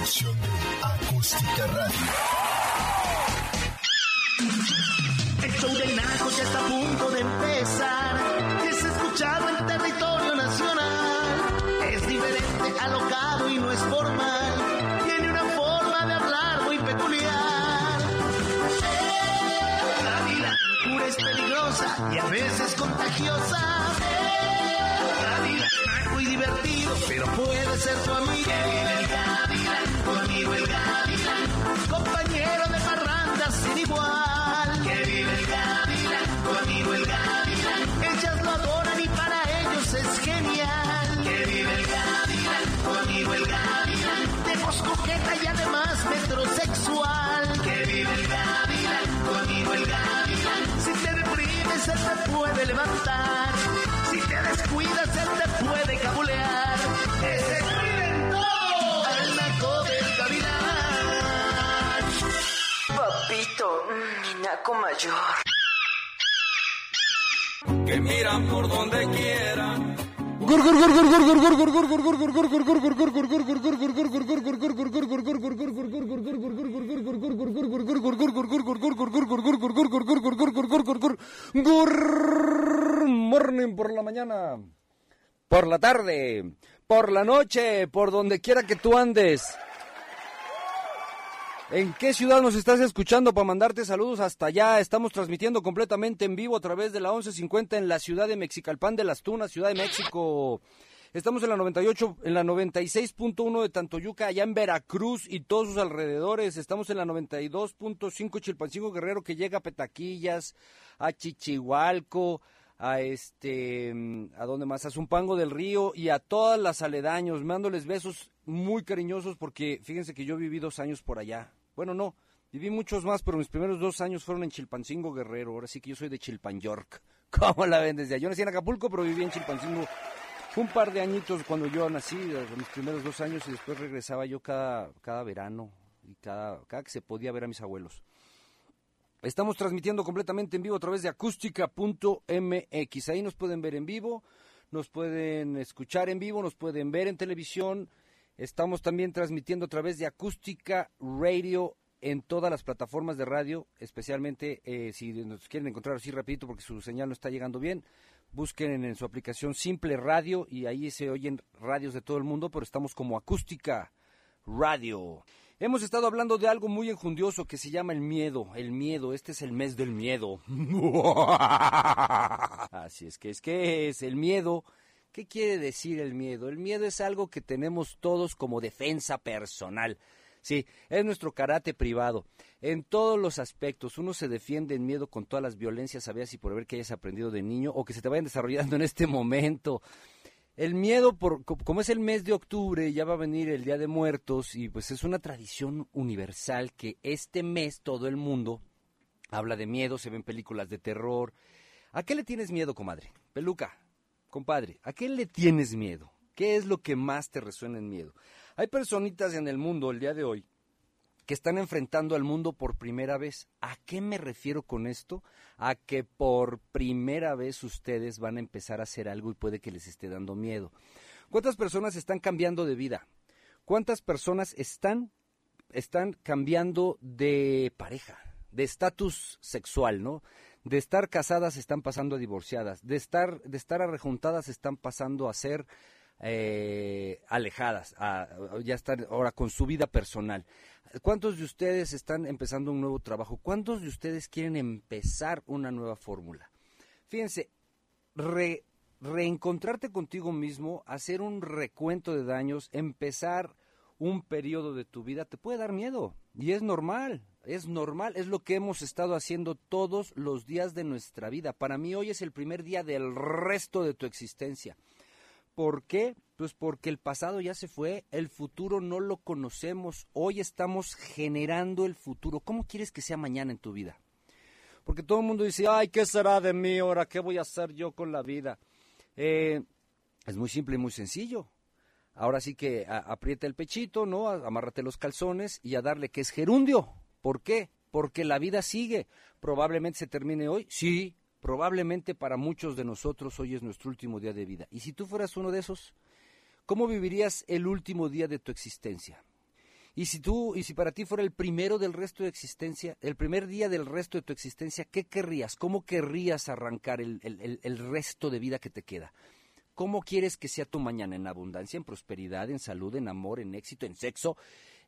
producción de Acústica Radio. El show del Naco ya está a punto de empezar. Y a veces contagiosa. Es muy divertido, pero puede ser tu amigo. Que vive el Gavilán, conmigo el Gavilán. Compañero de parrandas sin igual. Que vive el Gavilán, conmigo el Gavilán. Ellas lo adoran y para ellos es genial. Que vive el Gavilán, conmigo el Gavilán. De voz coqueta y además metrosexual. Que vive el Gavilán, conmigo el Gavilán. Si te deprimes, él te puede levantar. Si te descuidas, él te puede cabulear. Ese en todo. Al naco del Gavilán. Papito, mi naco mayor. que miran por donde quieran. Morning por la mañana, por la tarde, por la noche, por donde quiera que tú andes. ¿En qué ciudad nos estás escuchando para mandarte saludos hasta allá? Estamos transmitiendo completamente en vivo a través de la 1150 en la ciudad de Mexicalpan de las Tunas, Ciudad de México. Estamos en la 98, en la 96.1 de Tantoyuca, allá en Veracruz y todos sus alrededores. Estamos en la 92.5 Chilpancingo Guerrero que llega a Petaquillas, a Chichihualco, a este, a donde más, a Zumpango del Río y a todas las aledaños, mandándoles besos muy cariñosos porque fíjense que yo viví dos años por allá. Bueno, no, viví muchos más, pero mis primeros dos años fueron en Chilpancingo Guerrero. Ahora sí que yo soy de Chilpan York. ¿Cómo la ven desde allá? Yo nací en Acapulco, pero viví en Chilpancingo un par de añitos cuando yo nací, eh, mis primeros dos años, y después regresaba yo cada, cada verano y cada, cada que se podía ver a mis abuelos. Estamos transmitiendo completamente en vivo a través de acústica.mx. Ahí nos pueden ver en vivo, nos pueden escuchar en vivo, nos pueden ver en televisión. Estamos también transmitiendo a través de Acústica Radio en todas las plataformas de radio, especialmente eh, si nos quieren encontrar así rapidito porque su señal no está llegando bien, busquen en su aplicación Simple Radio y ahí se oyen radios de todo el mundo, pero estamos como Acústica Radio. Hemos estado hablando de algo muy enjundioso que se llama el miedo. El miedo, este es el mes del miedo. Así es que es que es el miedo. ¿Qué quiere decir el miedo? El miedo es algo que tenemos todos como defensa personal. Sí, es nuestro karate privado. En todos los aspectos, uno se defiende en miedo con todas las violencias, sabías y por ver que hayas aprendido de niño o que se te vayan desarrollando en este momento. El miedo, por, co- como es el mes de octubre, ya va a venir el Día de Muertos y pues es una tradición universal que este mes todo el mundo habla de miedo, se ven películas de terror. ¿A qué le tienes miedo, comadre? Peluca, compadre, ¿a qué le tienes miedo? ¿Qué es lo que más te resuena en miedo? Hay personitas en el mundo el día de hoy que están enfrentando al mundo por primera vez. ¿A qué me refiero con esto? A que por primera vez ustedes van a empezar a hacer algo y puede que les esté dando miedo. ¿Cuántas personas están cambiando de vida? ¿Cuántas personas están están cambiando de pareja, de estatus sexual, ¿no? De estar casadas están pasando a divorciadas, de estar de estar arrejuntadas están pasando a ser eh, alejadas, a- ya están ahora con su vida personal. ¿Cuántos de ustedes están empezando un nuevo trabajo? ¿Cuántos de ustedes quieren empezar una nueva fórmula? Fíjense, re- reencontrarte contigo mismo, hacer un recuento de daños, empezar un periodo de tu vida, te puede dar miedo. Y es normal, es normal, es lo que hemos estado haciendo todos los días de nuestra vida. Para mí hoy es el primer día del resto de tu existencia. ¿Por qué? Pues porque el pasado ya se fue, el futuro no lo conocemos, hoy estamos generando el futuro. ¿Cómo quieres que sea mañana en tu vida? Porque todo el mundo dice, ay, ¿qué será de mí ahora? ¿Qué voy a hacer yo con la vida? Eh, es muy simple y muy sencillo. Ahora sí que aprieta el pechito, ¿no? Amárrate los calzones y a darle que es gerundio. ¿Por qué? Porque la vida sigue. Probablemente se termine hoy. Sí, probablemente para muchos de nosotros hoy es nuestro último día de vida. Y si tú fueras uno de esos, ¿cómo vivirías el último día de tu existencia? Y si tú, y si para ti fuera el primero del resto de existencia, el primer día del resto de tu existencia, ¿qué querrías? ¿Cómo querrías arrancar el, el, el resto de vida que te queda? ¿Cómo quieres que sea tu mañana? ¿En abundancia, en prosperidad, en salud, en amor, en éxito, en sexo,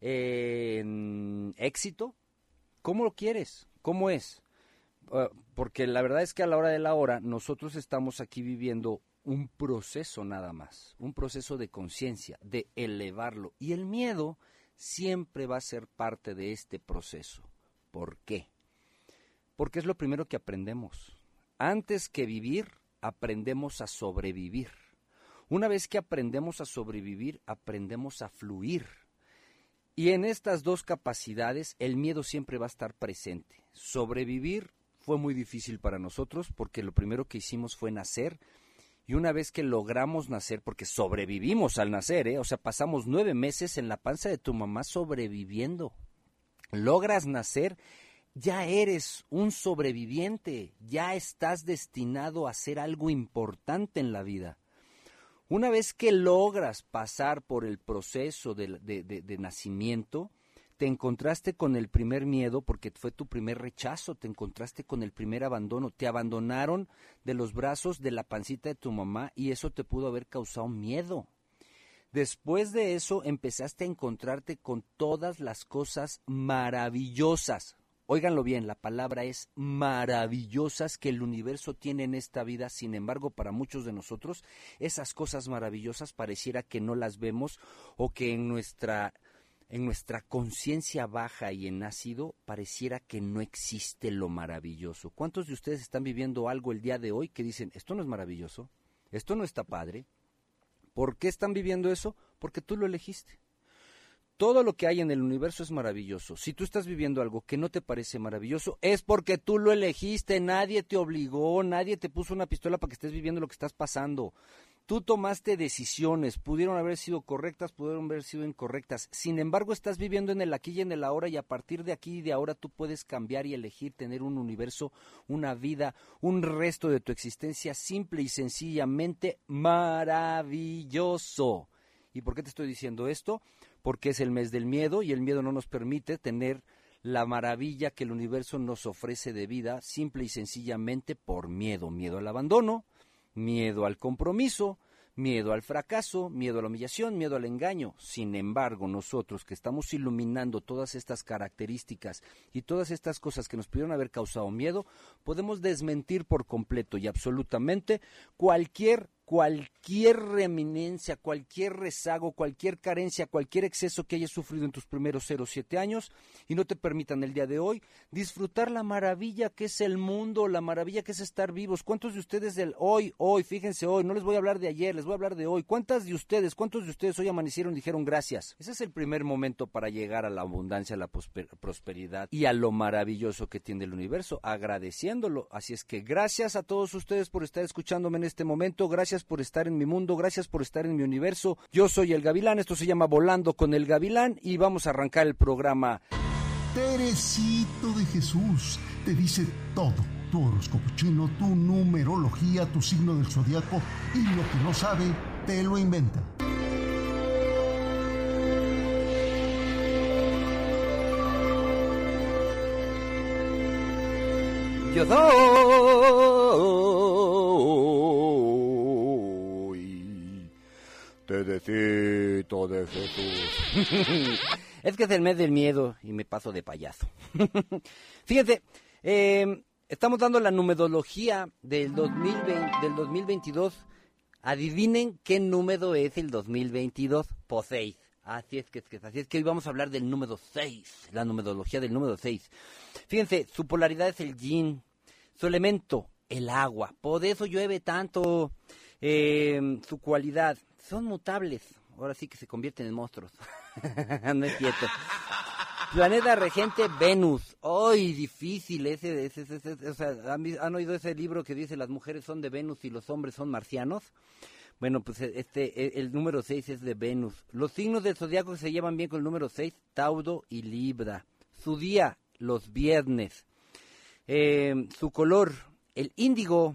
en éxito? ¿Cómo lo quieres? ¿Cómo es? Uh, porque la verdad es que a la hora de la hora nosotros estamos aquí viviendo un proceso nada más, un proceso de conciencia, de elevarlo. Y el miedo siempre va a ser parte de este proceso. ¿Por qué? Porque es lo primero que aprendemos. Antes que vivir, aprendemos a sobrevivir. Una vez que aprendemos a sobrevivir, aprendemos a fluir. Y en estas dos capacidades el miedo siempre va a estar presente. Sobrevivir fue muy difícil para nosotros porque lo primero que hicimos fue nacer y una vez que logramos nacer, porque sobrevivimos al nacer, ¿eh? o sea, pasamos nueve meses en la panza de tu mamá sobreviviendo. Logras nacer, ya eres un sobreviviente, ya estás destinado a hacer algo importante en la vida. Una vez que logras pasar por el proceso de, nacimiento, te encontraste con el primer miedo porque fue tu primer rechazo, te encontraste con el primer abandono, te abandonaron de los brazos de la pancita de tu mamá y eso te pudo haber causado miedo. Después de eso empezaste a encontrarte con todas las cosas maravillosas, Óiganlo bien, la palabra es maravillosas que el universo tiene en esta vida, sin embargo, para muchos de nosotros, esas cosas maravillosas pareciera que no las vemos o que en nuestra en nuestra conciencia baja y en ácido pareciera que no existe lo maravilloso. ¿Cuántos de ustedes están viviendo algo el día de hoy que dicen, esto no es maravilloso, esto no está padre? ¿Por qué están viviendo eso? Porque tú lo elegiste. Todo lo que hay en el universo es maravilloso. Si tú estás viviendo algo que no te parece maravilloso, es porque tú lo elegiste, nadie te obligó, nadie te puso una pistola para que estés viviendo lo que estás pasando. Tú tomaste decisiones, pudieron haber sido correctas, pudieron haber sido incorrectas. Sin embargo, estás viviendo en el aquí y en el ahora y a partir de aquí y de ahora tú puedes cambiar y elegir tener un universo, una vida, un resto de tu existencia simple y sencillamente maravilloso. ¿Y por qué te estoy diciendo esto? porque es el mes del miedo y el miedo no nos permite tener la maravilla que el universo nos ofrece de vida simple y sencillamente por miedo, miedo al abandono, miedo al compromiso, miedo al fracaso, miedo a la humillación, miedo al engaño. Sin embargo, nosotros que estamos iluminando todas estas características y todas estas cosas que nos pudieron haber causado miedo, podemos desmentir por completo y absolutamente cualquier cualquier reminencia, cualquier rezago, cualquier carencia, cualquier exceso que hayas sufrido en tus primeros 0 o 7 años y no te permitan el día de hoy disfrutar la maravilla que es el mundo, la maravilla que es estar vivos. ¿Cuántos de ustedes del hoy, hoy, fíjense hoy, no les voy a hablar de ayer, les voy a hablar de hoy. ¿Cuántas de ustedes, cuántos de ustedes hoy amanecieron y dijeron gracias? Ese es el primer momento para llegar a la abundancia, a la prosperidad y a lo maravilloso que tiene el universo, agradeciéndolo. Así es que gracias a todos ustedes por estar escuchándome en este momento, gracias por estar en mi mundo, gracias por estar en mi universo. Yo soy el Gavilán, esto se llama Volando con el Gavilán y vamos a arrancar el programa. Teresito de Jesús te dice todo. Tu horóscopo chino, tu numerología, tu signo del zodiaco y lo que no sabe, te lo inventa. Yo soy Tedecito de Jesús. es que es el mes del miedo y me paso de payaso. Fíjense, em, estamos dando la numerología del, 2020, del 2022. Adivinen qué número es el 2022. Por 6. Así es que, así es que hoy vamos a hablar del número 6, la numerología del número 6. Fíjense, su polaridad es el yin, su elemento, el agua. Por eso llueve tanto. Em, su cualidad, son mutables. Ahora sí que se convierten en monstruos. no es cierto. Planeta regente Venus. ¡Ay, difícil! Ese, ese, ese, o sea, ¿han, oído ese libro que dice las mujeres son de Venus y los hombres son marcianos? Bueno, pues este, e, el número 6 es de Venus. Los signos del zodiaco se llevan bien con el número 6, Tauro y Libra. Su día, los viernes. Eh, su color, el índigo.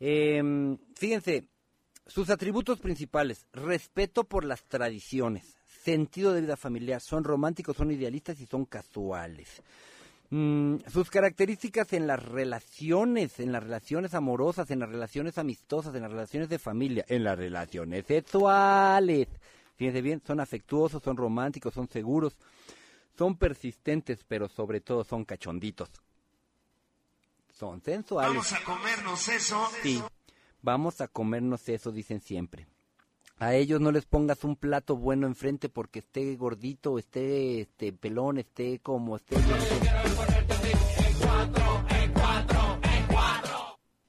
Eh, fíjense, sus atributos principales, respeto por las tradiciones, sentido de vida familiar, son románticos, son idealistas y son casuales. Mm, sus características en las relaciones, en las relaciones amorosas, en las relaciones amistosas, en las relaciones de familia, en las relaciones sexuales. Fíjense bien, son afectuosos, son románticos, son seguros, son persistentes, pero sobre todo son cachonditos. Son sensuales. Vamos a comernos eso. Sí, vamos a comernos eso, dicen siempre. A ellos no les pongas un plato bueno enfrente porque esté gordito, esté este pelón, esté como esté.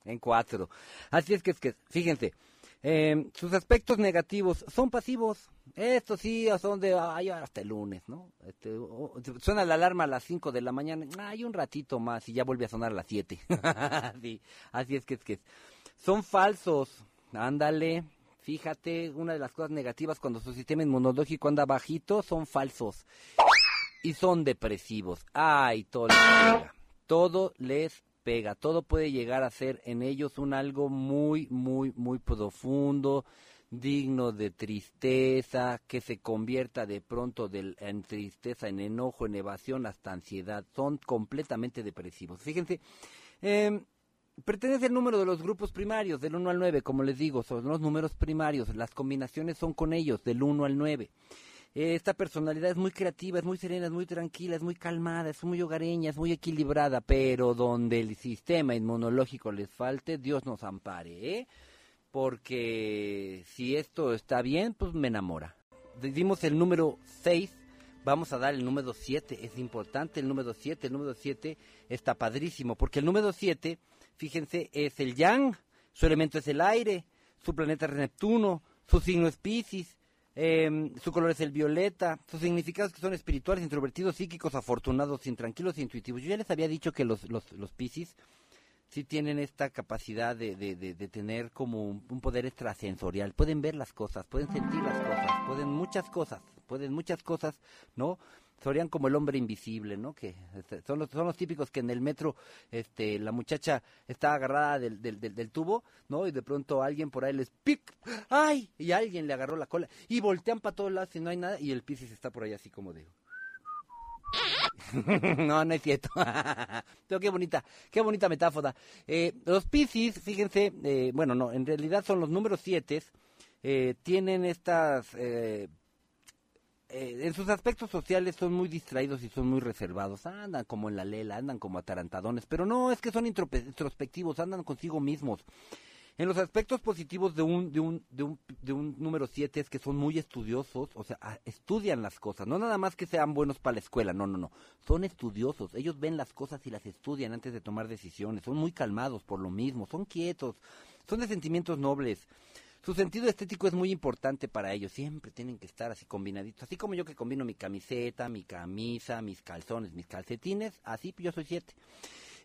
En cuatro. Así es que es que, fíjense, eh, sus aspectos negativos son pasivos. Estos sí son de, ay, hasta el lunes, ¿no? Este, suena la alarma a las 5 de la mañana, hay un ratito más y ya vuelve a sonar a las 7. sí, así es que es que es. Son falsos, ándale. Fíjate, una de las cosas negativas cuando su sistema inmunológico anda bajito son falsos y son depresivos. Ay, todo les pega. Todo les pega. Todo puede llegar a ser en ellos un algo muy, muy, muy profundo, digno de tristeza, que se convierta de pronto del- en tristeza, en enojo, en evasión, hasta ansiedad. Son completamente depresivos. Fíjense, eh, Pertenece al número de los grupos primarios, del 1 al 9, como les digo, son los números primarios, las combinaciones son con ellos, del 1 al 9. Eh, Esta personalidad es muy creativa, es muy serena, es muy tranquila, es muy calmada, es muy hogareña, es muy equilibrada, pero donde el sistema inmunológico les falte, Dios nos ampare, ¿eh? Porque si esto está bien, pues me enamora. Dimos el número 6, vamos a dar el número 7, es importante el número 7, el número 7 está padrísimo, porque el número 7, fíjense, es el yang, su elemento es el aire, su planeta es Neptuno, su signo es Pisces, eh, su color es el violeta, sus significados que son espirituales, introvertidos, psíquicos, afortunados, intranquilos e intuitivos. Yo ya les había dicho que los, los, los Piscis sí tienen esta capacidad de, de, de, de tener como un, un poder extrasensorial. Pueden ver las cosas, pueden sentir las cosas, pueden muchas cosas, pueden muchas cosas, ¿no? Serían como el hombre invisible, ¿no? Que este, son los, típicos que en el metro, este, la muchacha está agarrada del, del, del, tubo, ¿no? Y de pronto alguien por ahí les pic, ¡ay! Y alguien le agarró la cola y voltean para todos lados y no hay nada y el Piscis está por ahí así como de... no, no es cierto. Pero qué bonita, qué bonita metáfora. Eh, los Piscis, fíjense, eh, bueno, no, en realidad son los números 7, eh, tienen estas... Eh, eh, en sus aspectos sociales son muy distraídos y son muy reservados. Andan como en la lela, andan como atarantadones, pero no, es que son introspectivos, andan consigo mismos. En los aspectos positivos de un, de un, de un, de un número 7 es que son muy estudiosos, o sea, ah, estudian las cosas, no nada más que sean buenos para la escuela, no, no, no, son estudiosos, ellos ven las cosas y las estudian antes de tomar decisiones, son muy calmados por lo mismo, son quietos, son de sentimientos nobles. Su sentido estético es muy importante para ellos, siempre tienen que estar así combinaditos, así como yo que combino mi camiseta, mi camisa, mis calzones, mis calcetines, así yo soy siete.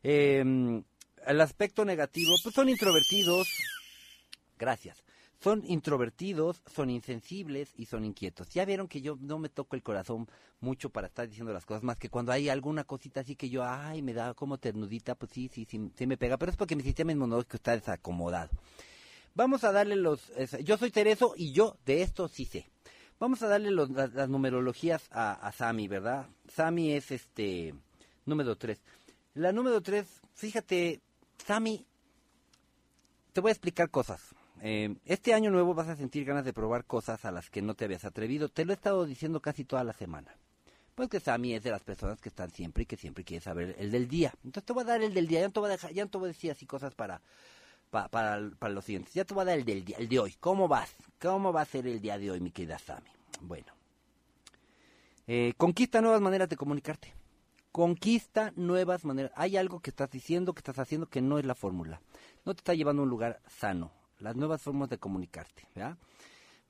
Eh, el aspecto negativo, pues son introvertidos, gracias, son introvertidos, son insensibles y son inquietos. Ya vieron que yo no me toco el corazón mucho para estar diciendo las cosas, más que cuando hay alguna cosita así que yo, ay, me da como ternudita, pues sí, sí, sí, sí me pega, pero es porque mi sistema inmunológico está desacomodado. Vamos a darle los, yo soy Tereso y yo de esto sí sé. Vamos a darle los- las, las numerologías a, a Sami, ¿verdad? Sami es este número 3. La número 3, fíjate, Sami, te voy a explicar cosas. Eh, este año nuevo vas a sentir ganas de probar cosas a las que no te habías atrevido. Te lo he estado diciendo casi toda la semana. Pues que Sammy es de las personas que están siempre y que siempre quiere saber el del día. Entonces te voy a dar el del día. Ya no te voy a, dejar, ya no te voy a decir así cosas para, pa- para, para los siguientes. Ya te voy a dar el del el de hoy. ¿Cómo vas? ¿Cómo va a ser el día de hoy, mi querida Sammy? Bueno. Eh, conquista nuevas maneras de comunicarte. Conquista nuevas maneras. Hay algo que estás diciendo, que estás haciendo que no es la fórmula. No te está llevando a un lugar sano. Las nuevas formas de comunicarte.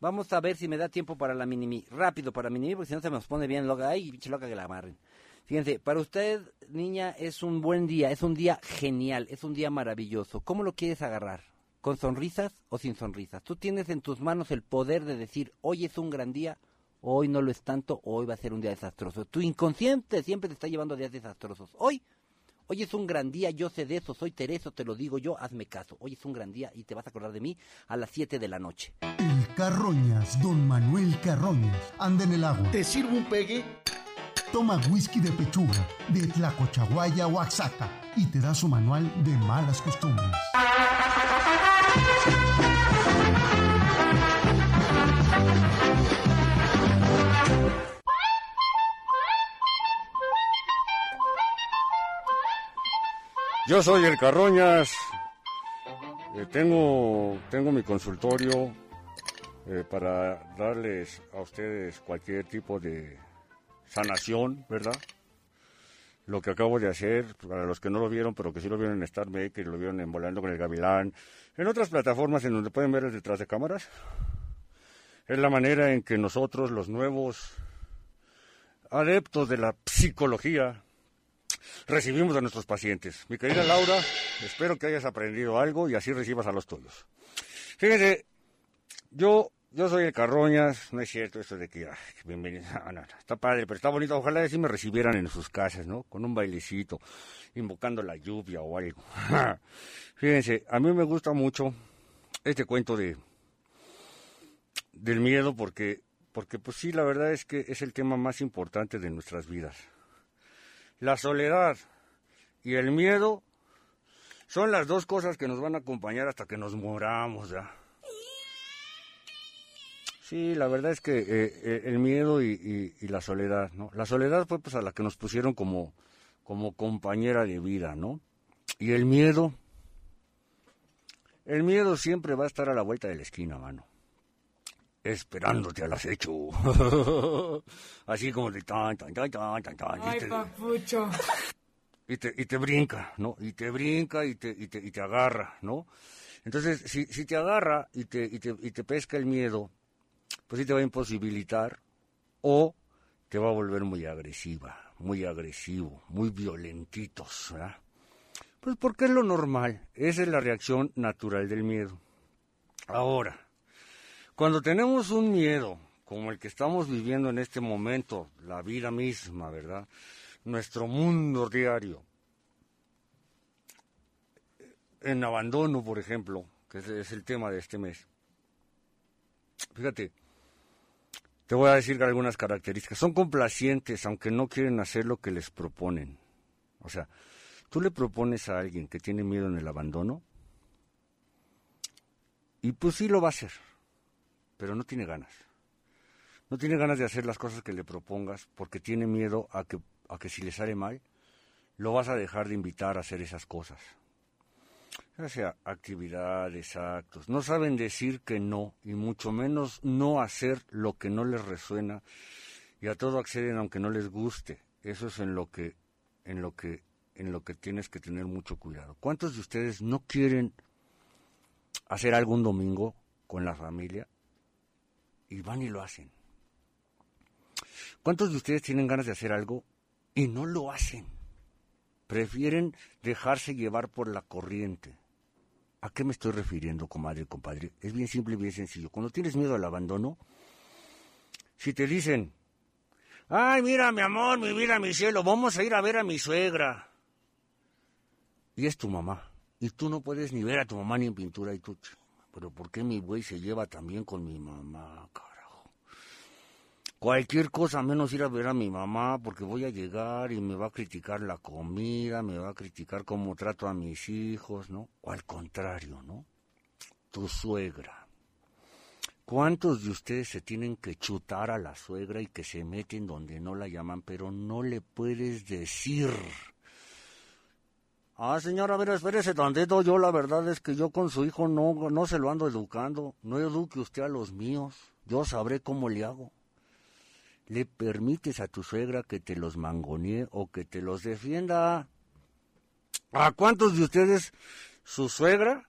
Vamos a ver si me da tiempo para la minimi. Rápido para minimi, porque si no se nos pone bien loca. Ay, pinche loca que la amarren. Fíjense, para usted, niña, es un buen día, es un día genial, es un día maravilloso. ¿Cómo lo quieres agarrar? ¿Con sonrisas o sin sonrisas? Tú tienes en tus manos el poder de decir, hoy es un gran día, hoy no lo es tanto, hoy va a ser un día desastroso. Tu inconsciente siempre te está llevando a días desastrosos. Hoy, Hoy es un gran día, yo sé de eso, soy Tereso, te lo digo yo, hazme caso. Hoy es un gran día y te vas a acordar de mí a las 7 de la noche. El Carroñas, don Manuel Carroñas, anda en el agua. ¿Te sirvo un pegue? Toma whisky de pechuga, de Tlacochahuaya, Oaxaca, y te da su manual de malas costumbres. Yo soy el Carroñas. Eh, tengo, tengo mi consultorio eh, para darles a ustedes cualquier tipo de sanación, ¿verdad? Lo que acabo de hacer, para los que no lo vieron, pero que sí lo vieron en Star Maker, lo vieron en Volando con el Gavilán, en otras plataformas en donde pueden ver detrás de cámaras, es la manera en que nosotros, los nuevos adeptos de la psicología, recibimos a nuestros pacientes. Mi querida Laura, espero que hayas aprendido algo y así recibas a los tuyos. Fíjense, yo, yo soy el Carroñas, no es cierto eso de que, ay, bienvenido, no, no, está padre, pero está bonito, ojalá así me recibieran en sus casas, ¿no? Con un bailecito, invocando la lluvia o algo. Fíjense, a mí me gusta mucho este cuento de del miedo porque porque pues sí, la verdad es que es el tema más importante de nuestras vidas. La soledad y el miedo son las dos cosas que nos van a acompañar hasta que nos moramos, ¿ya? Sí, la verdad es que eh, eh, el miedo y, y- y la soledad, ¿no? La soledad fue pues a la que nos pusieron como, como compañera de vida, ¿no? Y el miedo, el miedo siempre va a estar a la vuelta de la esquina, mano. Esperándote al acecho. Así como de tan, tan, tan, tan, tan, tan. y Ay, te- papucho. y te, y te brinca, ¿no? Y te brinca y te, y te, y te agarra, ¿no? Entonces, si, si te agarra y te, y, te, y te pesca el miedo, pues sí te va a imposibilitar o te va a volver muy agresiva, muy agresivo, muy violentitos, ¿verdad? Pues porque es lo normal, esa es la reacción natural del miedo. Ahora, cuando tenemos un miedo como el que estamos viviendo en este momento, la vida misma, ¿verdad? Nuestro mundo diario. En abandono, por ejemplo, que es el tema de este mes. Fíjate, te voy a decir algunas características. Son complacientes, aunque no quieren hacer lo que les proponen. O sea, tú le propones a alguien que tiene miedo en el abandono, y pues sí lo va a hacer pero no tiene ganas. No tiene ganas de hacer las cosas que le propongas porque tiene miedo a que, a que si le sale mal, lo vas a dejar de invitar a hacer esas cosas. Sea actividades, actos. No saben decir que no y mucho menos no hacer lo que no les resuena y a todo acceden aunque no les guste. Eso es en lo que, en lo que, en lo que tienes que tener mucho cuidado. ¿Cuántos de ustedes no quieren hacer algún domingo con la familia y van y lo hacen. ¿Cuántos de ustedes tienen ganas de hacer algo y no lo hacen? Prefieren dejarse llevar por la corriente. ¿A qué me estoy refiriendo, comadre compadre? Es bien simple y bien sencillo. Cuando tienes miedo al abandono, si te dicen, ay, mira, mi amor, mi vida, mi cielo, vamos a ir a ver a mi suegra. Y es tu mamá. Y tú no puedes ni ver a tu mamá ni en pintura y tú, pero ¿por qué mi güey se lleva también con mi mamá, carajo? Cualquier cosa menos ir a ver a mi mamá porque voy a llegar y me va a criticar la comida, me va a criticar cómo trato a mis hijos, ¿no? O al contrario, ¿no? Tu suegra. ¿Cuántos de ustedes se tienen que chutar a la suegra y que se meten donde no la llaman, pero no le puedes decir? Ah, señora, a ver, espérese tantito. Yo la verdad es que yo con su hijo no, no se lo ando educando. No eduque usted a los míos. Yo sabré cómo le hago. ¿Le permites a tu suegra que te los mangonee o que te los defienda? ¿A cuántos de ustedes su suegra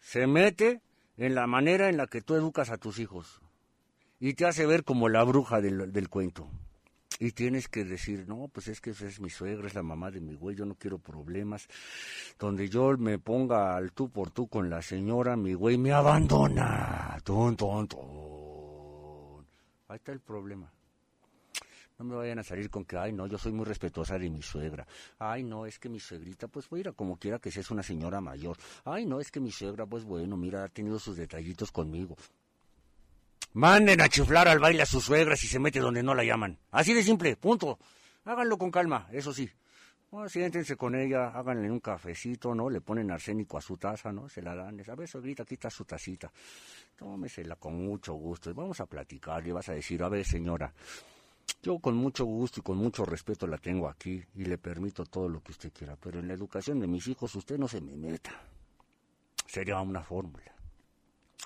se mete en la manera en la que tú educas a tus hijos? Y te hace ver como la bruja del, del cuento. Y tienes que decir, no, pues es que es mi suegra, es la mamá de mi güey, yo no quiero problemas. Donde yo me ponga al tú por tú con la señora, mi güey me abandona. Ton, ton, ton. Ahí está el problema. No me vayan a salir con que, ay, no, yo soy muy respetuosa de mi suegra. Ay, no, es que mi suegrita, pues, voy a ir a como quiera que sea, es una señora mayor. Ay, no, es que mi suegra, pues, bueno, mira, ha tenido sus detallitos conmigo. Manden a chiflar al baile a su suegra si se mete donde no la llaman. Así de simple, punto. Háganlo con calma, eso sí. Siéntense con ella, háganle un cafecito, ¿no? Le ponen arsénico a su taza, ¿no? Se la dan. A ver, suegrita, aquí está su tacita. Tómesela con mucho gusto y vamos a platicar. Y vas a decir, a ver, señora, yo con mucho gusto y con mucho respeto la tengo aquí y le permito todo lo que usted quiera, pero en la educación de mis hijos usted no se me meta. Sería una fórmula.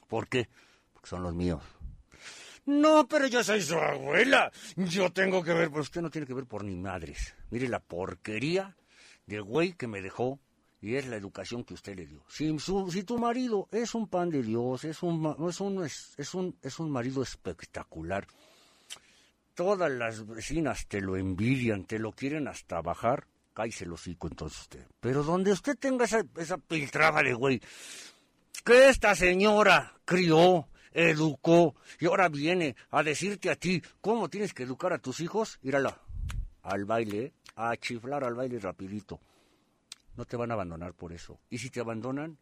¿Por qué? Porque son los míos. No, pero yo soy su abuela. Yo tengo que ver, pues usted no tiene que ver por ni madres. Mire la porquería de güey que me dejó y es la educación que usted le dio. Si, si tu marido es un pan de Dios, es un, es un, es, un, es un marido espectacular, todas las vecinas te lo envidian, te lo quieren hasta bajar, cállese el hocico entonces usted. Pero donde usted tenga esa, esa piltrafa de güey, que esta señora crió, educó y ahora viene a decirte a ti cómo tienes que educar a tus hijos, írala al baile, a chiflar al baile rapidito. No te van a abandonar por eso. Y si te abandonan,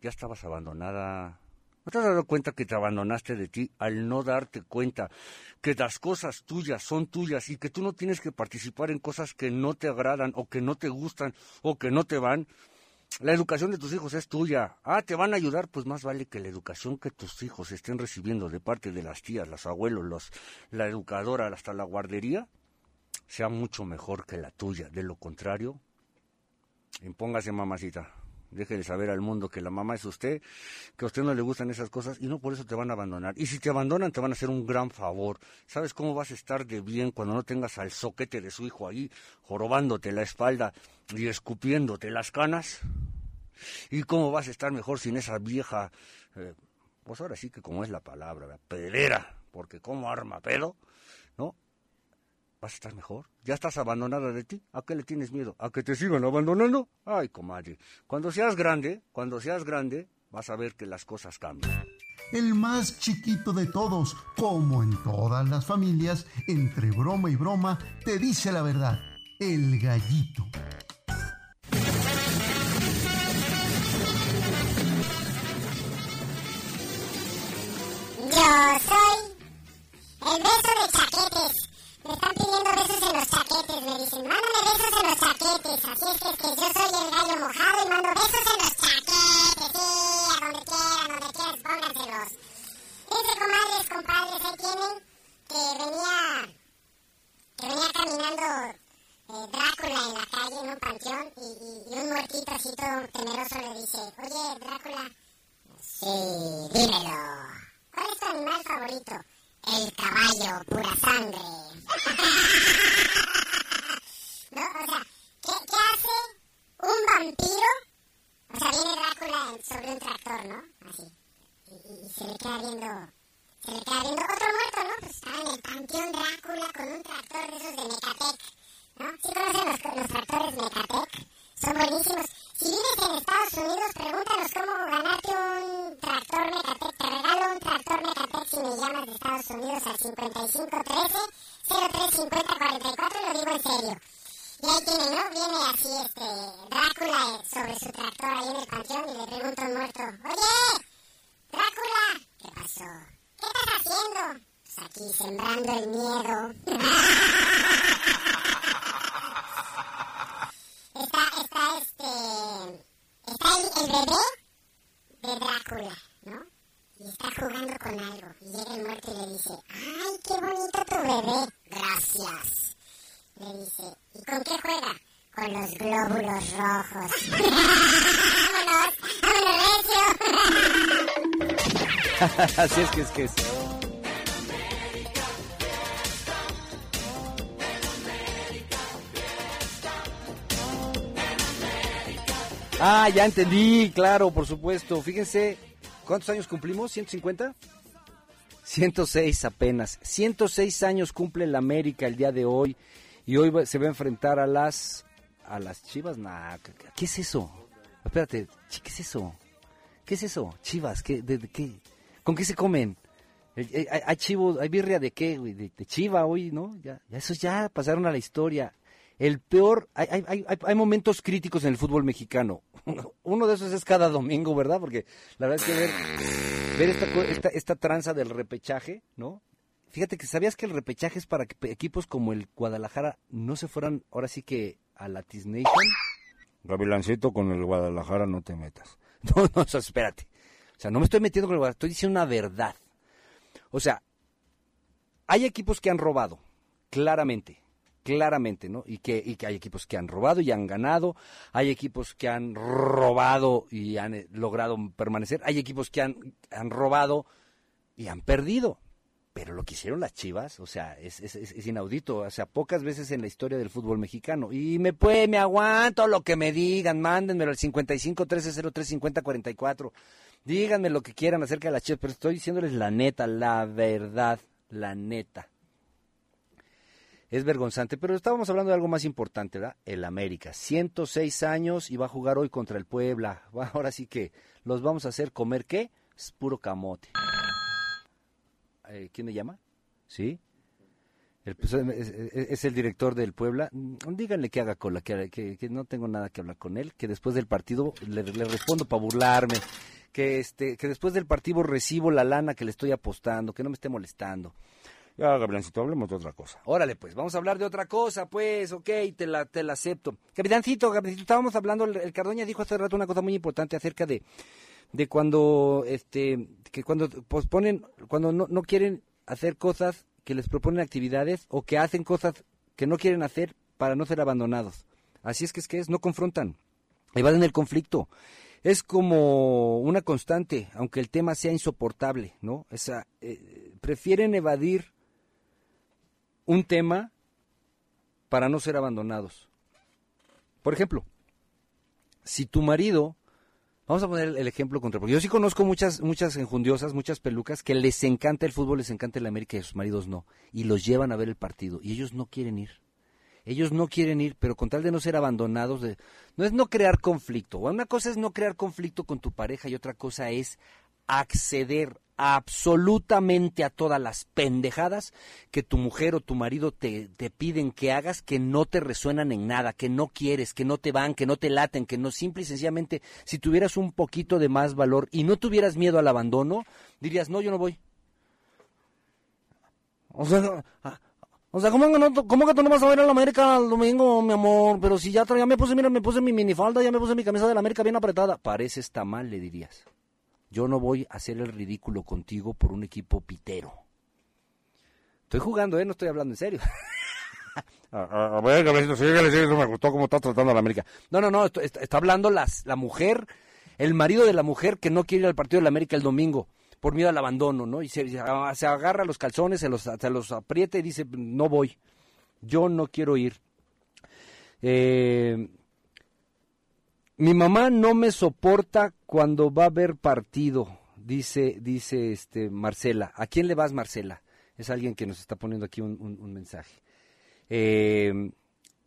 ya estabas abandonada. ¿No te has dado cuenta que te abandonaste de ti al no darte cuenta que las cosas tuyas son tuyas y que tú no tienes que participar en cosas que no te agradan o que no te gustan o que no te van? La educación de tus hijos es tuya. Ah, te van a ayudar, pues más vale que la educación que tus hijos estén recibiendo de parte de las tías, los abuelos, los, la educadora, hasta la guardería, sea mucho mejor que la tuya. De lo contrario, impóngase mamacita. Déjele saber al mundo que la mamá es usted, que a usted no le gustan esas cosas y no por eso te van a abandonar. Y si te abandonan, te van a hacer un gran favor. ¿Sabes cómo vas a estar de bien cuando no tengas al soquete de su hijo ahí, jorobándote la espalda y escupiéndote las canas? ¿Y cómo vas a estar mejor sin esa vieja, eh, pues ahora sí que como es la palabra, pedera, porque como arma pedo. Vas a estar mejor. Ya estás abandonada de ti. ¿A qué le tienes miedo? ¿A que te sigan abandonando? Ay, comadre. Cuando seas grande, cuando seas grande, vas a ver que las cosas cambian. El más chiquito de todos, como en todas las familias, entre broma y broma, te dice la verdad. El gallito. Yo soy el beso de chaquetes dicen, mándame besos en los chaquetes. Así es que, yo soy el gallo mojado y mando besos en los chaquetes, sí, a donde quieran, donde quieran, pónganselos. Dice, comadres, compadres, ahí tienen que venía, que venía caminando eh, Drácula en la calle, en un panteón, y, y, y un muertito así todo temeroso le dice, oye, Drácula, sí, dímelo, ¿cuál es tu animal favorito? El caballo, pura sangre. ¿No? O sea, ¿qué, ¿qué, hace un vampiro? O sea, viene Drácula sobre un tractor, ¿no? Así. Y, y, se le queda viendo. Se le queda viendo otro muerto, ¿no? Pues estaba en el panteón Drácula con un tractor de esos de Mecatec. ¿No? ¿Sí conocen los, los tractores Mecatec? Son buenísimos. Si vives en Estados Unidos, pregúntanos cómo ganarte un tractor Mecatec. Te regalo un tractor Mecatec si me llamas de Estados Unidos al 5513 0350 44 y lo digo en serio. Y ahí tiene, ¿no? Viene así este Drácula sobre su tractor ahí en el panteón y le pregunta a muerto, oye, Drácula, ¿qué pasó? ¿Qué estás haciendo? Pues aquí sembrando el miedo. está, está este, está el, el bebé de Drácula, ¿no? y está jugando con algo. Y llega el muerto y le dice, ¡ay, qué bonito tu bebé! Gracias. Le dice, ¿y con qué juega? Con los glóbulos rojos. ¡Vámonos! ¡Vámonos, recio! Así es que es que es. Ah, ya entendí, claro, por supuesto. Fíjense, ¿Cuántos años cumplimos? ¿150? 106 apenas. 106 años cumple la América el día de hoy y hoy se va a enfrentar a las a las Chivas. ¿qué es eso? Espérate, ¿qué es eso? ¿Qué es eso? Chivas, ¿qué, de, qué? ¿Con qué se comen? El- eh, hay, hay chivo, hay birria de qué, güey, de, chiva hoy, ¿no? Ya, ya esos ya pasaron a la historia. El peor, hay, hay, hay, hay- momentos críticos en el fútbol mexicano. Uno de esos es cada domingo, ¿verdad? Porque la verdad es que ver, ver esta, esta, esta tranza del repechaje, ¿no? Fíjate que sabías que el repechaje es para que equipos como el Guadalajara no se fueran ahora sí que a la Tis Nation. Gavilancito, con el Guadalajara no te metas. No, no, o sea, espérate. O sea, no me estoy metiendo con el Guadalajara, estoy diciendo una verdad. O sea, hay equipos que han robado, claramente, claramente, ¿no? Y que, y que hay equipos que han robado y han ganado, hay equipos que han robado y han eh, logrado permanecer, hay equipos que han, han robado y han perdido. Pero lo que hicieron las Chivas, o sea, es, es, es- inaudito, o sea, pocas veces en la historia del fútbol mexicano. Y me puede, me aguanto lo que me digan, mándenmelo al 55 1303 50 44. Díganme lo que quieran acerca de las Chivas, pero estoy diciéndoles la neta, la verdad, la neta. Es vergonzante, pero estábamos hablando de algo más importante, ¿verdad? El América, 106 años y va a jugar hoy contra el Puebla. Ahora sí que los vamos a hacer comer, ¿qué? Es puro camote. Eh, ¿Quién me llama? ¿Sí? El, pues, es, el director del Puebla. Mm, Díganle que haga cola, que, que- que no tengo nada que hablar con él, que después del partido le, le respondo para burlarme, que este, que después del partido recibo la lana que le estoy apostando, que no me esté molestando. Ya, Gavilancito, hablemos de otra cosa. Órale, pues, vamos a hablar de otra cosa, pues, ok, te la, te la acepto. Capitancito, capitancito, estábamos hablando, el, el Cardoña dijo hace rato una cosa muy importante acerca de, de cuando, este, que cuando posponen, cuando no, no quieren hacer cosas que les proponen actividades o que hacen cosas que no quieren hacer para no ser abandonados. Así es que es que es, no confrontan, evaden el conflicto. Es como una constante, aunque el tema sea insoportable, ¿no? O sea, eh, prefieren evadir un tema para no ser abandonados. Por ejemplo, si tu marido, vamos a poner el ejemplo contra, porque yo sí conozco muchas, muchas enjundiosas, muchas pelucas que les encanta el fútbol, les encanta el América y sus maridos no, y los llevan a ver el partido y ellos no quieren ir. Ellos no quieren ir, pero con tal de no ser abandonados, de, no es no crear conflicto. Una cosa es no crear conflicto con tu pareja y otra cosa es acceder absolutamente a todas las pendejadas que tu mujer o tu marido te, te piden que hagas que no te resuenan en nada, que no quieres, que no te van, que no te laten, que no simple y sencillamente si tuvieras un poquito de más valor y no tuvieras miedo al abandono, dirías, no, yo no voy. O sea, o sea, ¿cómo no, ¿cómo que tú no vas a ver a la América el domingo, mi amor? Pero si ya, ya me puse, mira, me puse mi minifalda, ya me puse mi camisa de la América bien apretada. Parece está mal, le dirías. Yo no voy a hacer el ridículo contigo por un equipo pitero. Estoy jugando, ¿eh? No estoy hablando en serio. A, ver, Gavilancito, síguele, síguele, no me gustó cómo está tratando a la América. No, no, no, está, está hablando las, la mujer, el marido de la mujer que no quiere ir al partido de la América el domingo por miedo al abandono, ¿no? Y se, se agarra los calzones, se los, se los aprieta y dice, no voy, yo no quiero ir. Eh, mi mamá no me soporta cuando va a haber partido, dice, dice este Marcela. ¿A quién le vas, Marcela? Es alguien que nos está poniendo aquí un, mensaje. Eh,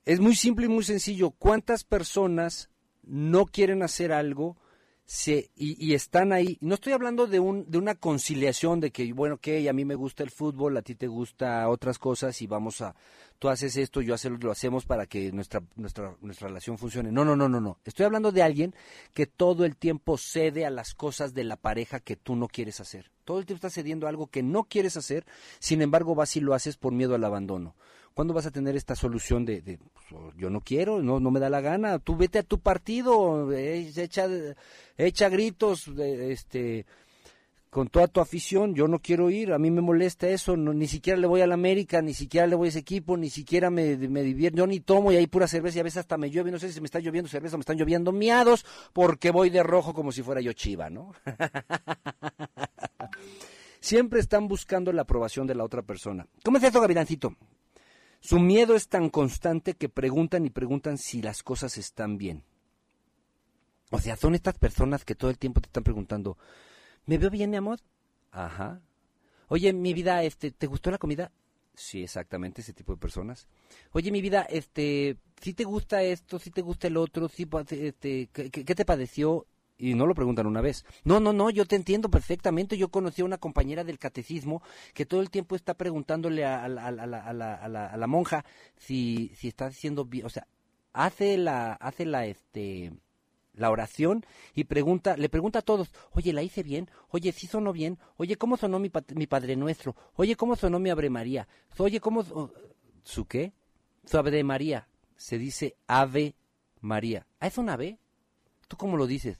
es muy simple y muy sencillo. ¿Cuántas personas no quieren hacer algo se, y, están ahí? No estoy hablando de, un, de una conciliación de que, bueno, que a mí me gusta el fútbol, a ti te gusta otras cosas y vamos a, tú haces esto, yo lo hacemos para que nuestra, nuestra, nuestra relación funcione. No, no, no, no, no. Estoy hablando de alguien que todo el tiempo cede a las cosas de la pareja que tú no quieres hacer. Todo el tiempo estás cediendo a algo que no quieres hacer, sin embargo vas y lo haces por miedo al abandono. ¿Cuándo vas a tener esta solución de, pues, yo no quiero, no, no me da la gana, tú vete a tu partido, eh, echa, echa gritos, este, con toda tu afición, yo no quiero ir, a mí me molesta eso, no, ni siquiera le voy a la América, ni siquiera le voy a ese equipo, ni siquiera me, me divierto, yo ni tomo y hay pura cerveza y a veces hasta me llueve, no sé si me está lloviendo cerveza o me están lloviendo miados, porque voy de rojo como si fuera yo chiva, ¿no? Siempre están buscando la aprobación de la otra persona. ¿Cómo es eso, Gavilancito? Su miedo es tan constante que preguntan y preguntan si las cosas están bien. O sea, son estas personas que todo el tiempo te están preguntando, ¿me veo bien, mi amor? Ajá. Oye, mi vida, este, ¿te gustó la comida? Sí, exactamente, ese tipo de personas. Oye, mi vida, este, si te gusta esto, si te gusta el otro, si, este, ¿qué, qué te padeció? y no lo preguntan una vez. No, no, no, yo te entiendo perfectamente. Yo conocí a una compañera del catecismo que todo el tiempo está preguntándole a, la, monja si, si está haciendo bien, o sea, hace la, hace la, este, la oración y pregunta, le pregunta a todos, oye, ¿la hice bien? Oye, ¿sí sonó bien? Oye, ¿cómo sonó mi, mi Padre Nuestro? Oye, ¿cómo sonó mi Abre María? Oye, ¿cómo... ¿Su qué? Su Ave María. Se dice Ave María. ¿Ah, es una ave? ¿Tú cómo lo dices?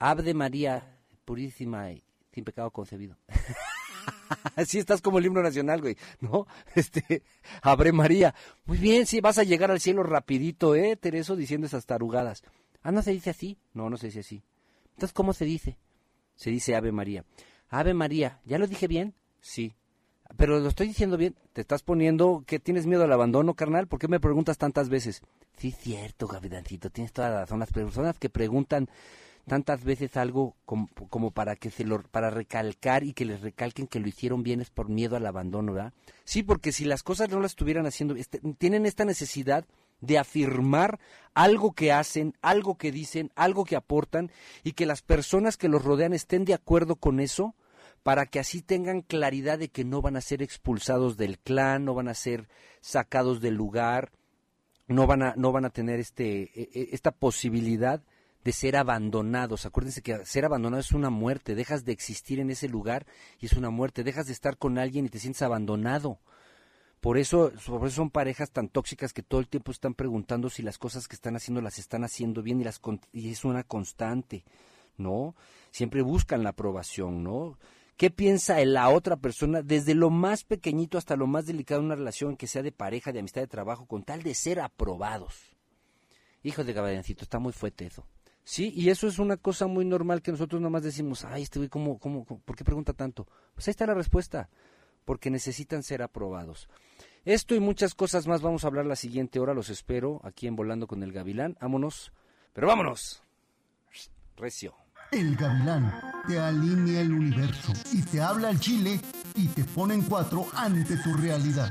Abde María Purísima y sin pecado concebido. Así estás como el himno nacional, güey, ¿no? Este, Abre María. Muy bien, sí, vas a llegar al cielo rapidito, ¿eh, Tereso? Diciendo esas tarugadas. Ah, ¿no se dice así? No, no se dice así. Entonces, ¿cómo se dice? Se dice Ave María. Ave María, ¿ya lo dije bien? Sí. Pero lo estoy diciendo bien. ¿Te estás poniendo que tienes miedo al abandono, carnal? ¿Por qué me preguntas tantas veces? Sí, cierto, Gavidancito, tienes toda la. Las personas que preguntan tantas veces algo como, como, para que se lo para recalcar y que les recalquen que lo hicieron bien es por miedo al abandono, ¿verdad? Sí, porque si las cosas no las estuvieran haciendo, este, tienen esta necesidad de afirmar algo que hacen, algo que dicen, algo que aportan y que las personas que los rodean estén de acuerdo con eso para que así tengan claridad de que no van a ser expulsados del clan, no van a ser sacados del lugar, no van a no van a tener este e, e, esta posibilidad de ser abandonados. Acuérdense que ser abandonado es una muerte, dejas de existir en ese lugar y es una muerte, dejas de estar con alguien y te sientes abandonado. Por eso, por eso son parejas tan tóxicas que todo el tiempo están preguntando si las cosas que están haciendo las están haciendo bien y, las, es una constante, ¿no? Siempre buscan la aprobación, ¿no? ¿Qué piensa la otra persona desde lo más pequeñito hasta lo más delicado de una relación que sea de pareja, de amistad, de trabajo, con tal de ser aprobados? Hijo de caballancito, está muy fuerte eso. Sí, y eso es una cosa muy normal que nosotros nomás decimos, ay, este güey, ¿cómo, cómo, cómo, por qué pregunta tanto? Pues ahí está la respuesta, porque necesitan ser aprobados. Esto y muchas cosas más vamos a hablar la siguiente hora, los espero aquí en Volando con el Gavilán. Vámonos, pero vámonos. Recio. El Gavilán te alinea el universo y te habla al chile y te pone en cuatro ante tu realidad.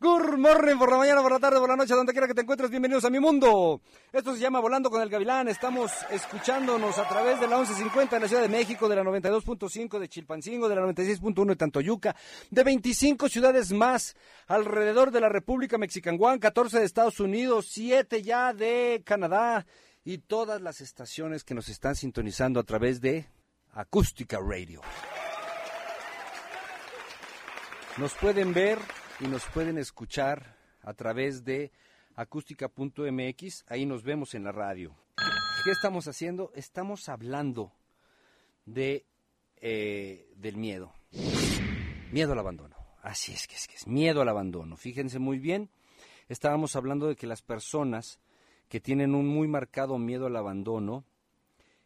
Good morning por la mañana, por la tarde, por la noche, donde quiera que te encuentres. Bienvenidos a mi mundo. Esto se llama Volando con el Gavilán. Estamos escuchándonos a través de la 1150 de la Ciudad de México, de la 92.5 de Chilpancingo, de la 96.1 de Tantoyuca, de 25 ciudades más alrededor de la República Mexicanguán, 14 de Estados Unidos, 7 ya de Canadá y todas las estaciones que nos están sintonizando a través de Acústica Radio. Nos pueden ver y nos pueden escuchar a través de acústica.mx, ahí nos vemos en la radio. ¿Qué estamos haciendo? Estamos hablando de eh, del miedo. Miedo al abandono. Así es que es que es miedo al abandono. Fíjense muy bien, estábamos hablando de que las personas que tienen un muy marcado miedo al abandono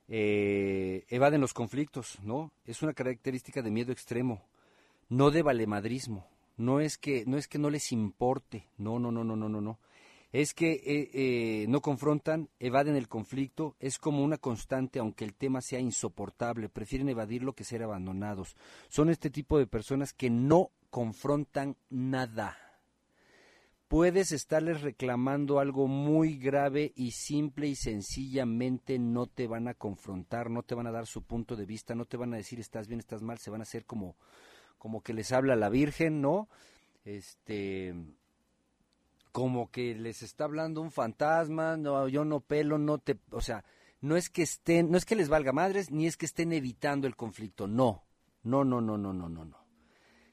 eh, evaden los conflictos, ¿no? Es una característica de miedo extremo, no de valemadrismo no es que no es que no les importe, no, no, no, no, no, no, no. Es que eh, eh, no confrontan, evaden el conflicto, es como una constante, aunque el tema sea insoportable, prefieren evadirlo que ser abandonados. Son este tipo de personas que no confrontan nada. Puedes estarles reclamando algo muy grave y simple y sencillamente no te van a confrontar, no te van a dar su punto de vista, no te van a decir estás bien, estás mal, se van a hacer como como que les habla la Virgen, ¿no? Este como que les está hablando un fantasma, no, yo no pelo, no te, o sea, no es que estén, no es que les valga madres, ni es que estén evitando el conflicto, no, no, no, no, no, no, no, no.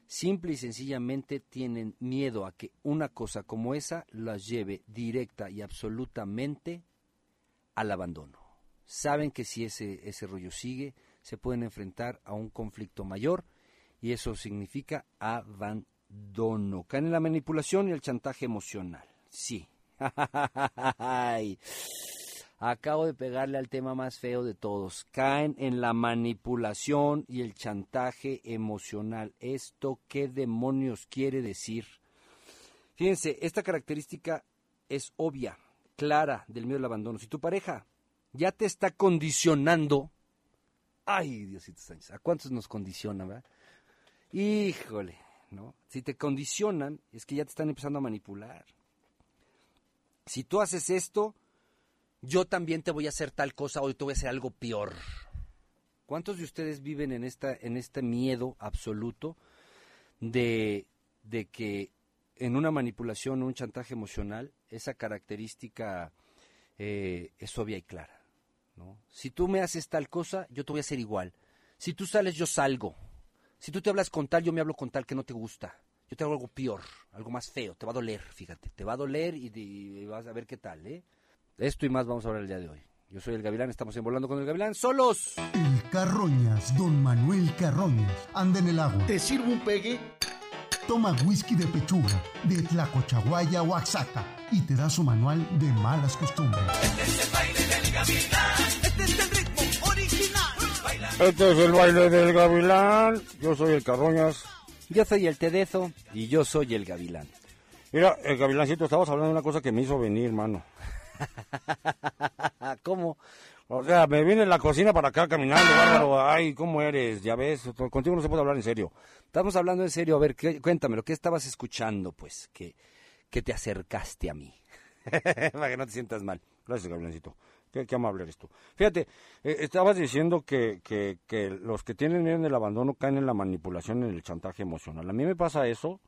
Simple y sencillamente tienen miedo a que una cosa como esa las lleve directa y absolutamente al abandono. Saben que si ese, ese rollo sigue, se pueden enfrentar a un conflicto mayor y eso significa abandono. Caen en la manipulación y el chantaje emocional. Sí. Acabo de pegarle al tema más feo de todos. Caen en la manipulación y el chantaje emocional. ¿Esto qué demonios quiere decir? Fíjense, esta característica es obvia, clara del miedo al abandono. Si tu pareja ya te está condicionando, ay, Diosito Sánchez, ¿a cuántos nos condicionan, verdad? Híjole, ¿no? Si te condicionan, es que ya te están empezando a manipular. Si tú haces esto, yo también te voy a hacer tal cosa o te voy a hacer algo peor. ¿Cuántos de ustedes viven en esta en este miedo absoluto de, de que en una manipulación o un chantaje emocional esa característica eh, es obvia y clara? ¿no? Si tú me haces tal cosa, yo te voy a hacer igual. Si tú sales, yo salgo. Si tú te hablas con tal, yo me hablo con tal que no te gusta. Yo te hago algo peor, algo más feo. Te va a doler, fíjate. Te va a doler y, y vas a ver qué tal, ¿eh? Esto y más vamos a hablar el día de hoy. Yo soy el Gavilán, estamos en Volando con el Gavilán, solos. El Carroñas, don Manuel Carroñas, anda en el agua. ¿Te sirvo un pegue? Toma whisky de pechuga, de Tlacochahuaya, Oaxaca, y te da su manual de malas costumbres. Este es el ritmo original. Este es el baile del Gavilán. Yo soy el Carroñas. Yo soy el Tedezo y yo soy el Gavilán. Mira, el Gavilancito, estabas hablando de una cosa que me hizo venir, mano. ¿Cómo? O sea, me viene en la cocina para acá caminando, bárbaro. Ay, ¿cómo eres? Ya ves, contigo no se puede hablar en serio. Estamos hablando en serio. A ver, ¿qué- cuéntamelo. ¿Qué estabas escuchando, pues? Que, que te acercaste a mí. Para que no te sientas mal. Gracias, Gavilancito. Qué, qué amable eres tú. Fíjate, eh, estabas diciendo que, que, los que tienen miedo del abandono caen en la manipulación, en el chantaje emocional. A mí me pasa eso.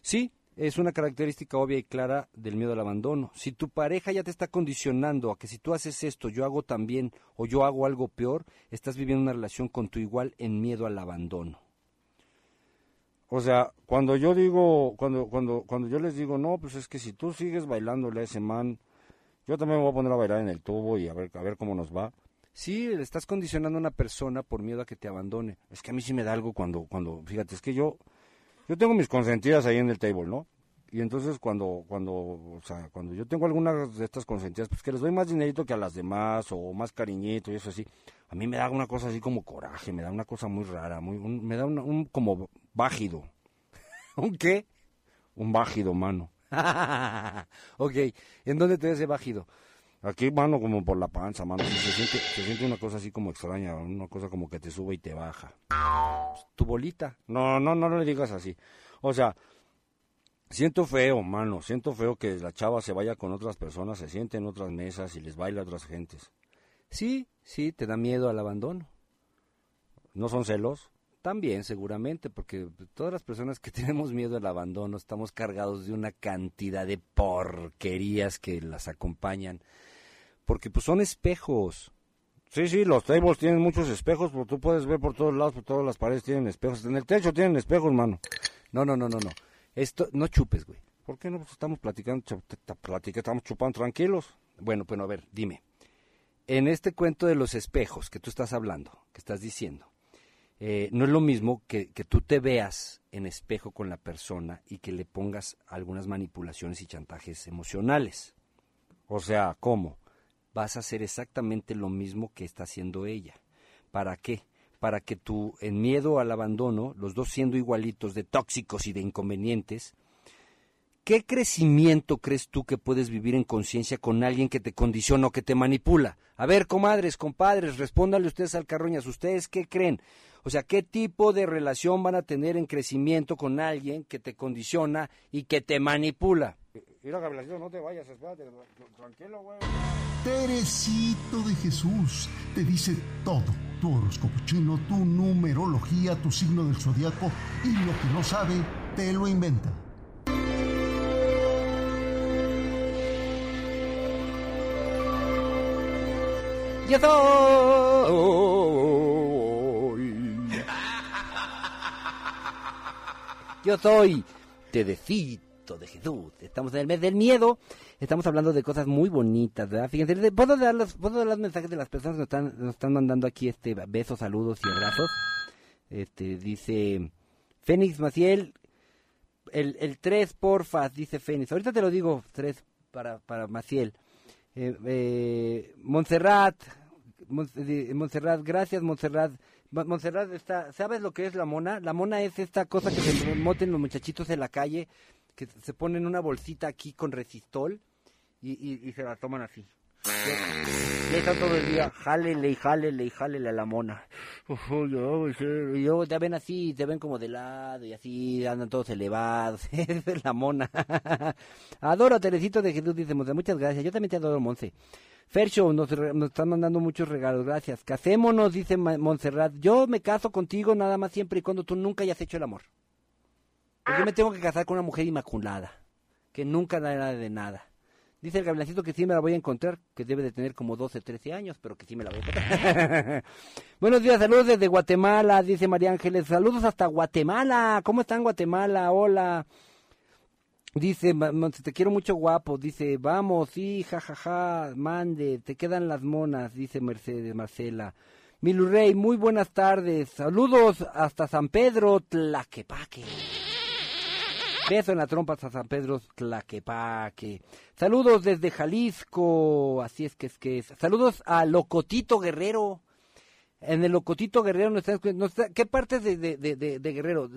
Sí, es una característica obvia y clara del miedo al abandono. Si tu pareja ya te está condicionando a que si tú haces esto, yo hago también o yo hago algo peor, estás viviendo una relación con tu igual en miedo al abandono. O sea, cuando yo digo, cuando, cuando, cuando yo les digo, no, pues es que si tú sigues bailándole a ese man, yo también me voy a poner a bailar en el tubo y a ver, a ver cómo nos va. Sí, le estás condicionando a una persona por miedo a que te abandone. Es que a mí sí me da algo cuando, cuando, fíjate, es que yo, yo tengo mis consentidas ahí en el table, ¿no? Y entonces cuando, cuando, o sea, cuando yo tengo algunas de estas consentidas, pues que les doy más dinerito que a las demás, o más cariñito y eso así, a mí me da una cosa así como coraje, me da una cosa muy rara, muy, un- me da un como bájido. ¿Un qué? Un bájido, mano. ok, ¿en dónde te ves bajido? Aquí, mano, como por la panza, mano. Se siente, se siente una cosa así como extraña, una cosa como que te sube y te baja. Tu bolita. No, no, no le digas así. O sea, siento feo, mano. Siento feo que la chava se vaya con otras personas, se siente en otras mesas y les baila a otras gentes. Sí, sí, te da miedo al abandono. ¿No son celos? También, seguramente, porque todas las personas que tenemos miedo al abandono estamos cargados de una cantidad de porquerías que las acompañan. Porque pues son espejos. Sí, sí, los tables tienen muchos espejos, pero tú puedes ver por todos lados, por todas las paredes tienen espejos. En el techo tienen espejos, mano. No, no, no, no, no. Esto, no chupes, güey. ¿Por qué no? Pues estamos platicando, ch- t- t- platica- estamos chupando tranquilos. Bueno, bueno, a ver, dime. En este cuento de los espejos que tú estás hablando, que estás diciendo, eh, no es lo mismo que, que tú te veas en espejo con la persona y que le pongas algunas manipulaciones y chantajes emocionales. O sea, ¿cómo? Vas a hacer exactamente lo mismo que está haciendo ella. ¿Para qué? Para que tú, en miedo al abandono, los dos siendo igualitos de tóxicos y de inconvenientes, ¿qué crecimiento crees tú que puedes vivir en conciencia con alguien que te condiciona o que te manipula? A ver, comadres, compadres, respóndanle ustedes al Carroñas, ¿ustedes qué creen? O sea, ¿qué tipo de relación van a tener en crecimiento con alguien que te condiciona y que te manipula? Mira, Gabrielito, no te vayas, espérate, tranquilo, güey. Teresito de Jesús te dice todo. Tu horóscopo chino, tu numerología, tu signo del zodiaco y lo que no sabe, te lo inventa. Yo soy. Yo soy Tedecito de Jesús. Estamos en el mes del miedo. Estamos hablando de cosas muy bonitas, ¿verdad? Fíjense, ¿le- ¿puedo dar los, puedo dar los mensajes de las personas que nos están, nos están mandando aquí este besos, saludos y abrazos? Este, dice Fénix Maciel, el, el 3 porfa, dice Fénix. Ahorita te lo digo, 3 para, para Maciel. Eh, eh, Montserrat, Montserrat, gracias Montserrat. Mo- Montserrat está, ¿sabes lo que es la mona? La mona es esta cosa que se moten los muchachitos en la calle, que se ponen una bolsita aquí con resistol y, y, y se la toman así. Ahí están todo el día, jálele y jálele y jálele a la mona. Y luego te ven así, te ven como de lado y así, andan todos elevados. Es la mona. adoro a Teresito de Jesús, dice Monse. Muchas gracias. Yo también te adoro, Monse. Fershow, nos, nos están mandando muchos regalos, gracias. Casémonos, dice Montserrat. Yo me caso contigo nada más siempre y cuando tú nunca hayas hecho el amor. Pues yo me tengo que casar con una mujer inmaculada, que nunca da nada de nada. Dice el gavilancito que sí me la voy a encontrar, que debe de tener como 12, 13 años, pero que sí me la voy a encontrar. Buenos días, saludos desde Guatemala, dice María Ángeles. Saludos hasta Guatemala. ¿Cómo están Guatemala? Hola. Dice, te quiero mucho guapo. Dice, vamos, sí, jajaja, mande, te quedan las monas, dice Mercedes Marcela. Milurrey, muy buenas tardes. Saludos hasta San Pedro, Tlaquepaque. Beso en la trompa hasta San Pedro, Tlaquepaque. Saludos desde Jalisco, así es que es que es. Saludos a Locotito Guerrero. En el Locotito Guerrero, nos está- nos ¿qué partes de, de, de, Guerrero?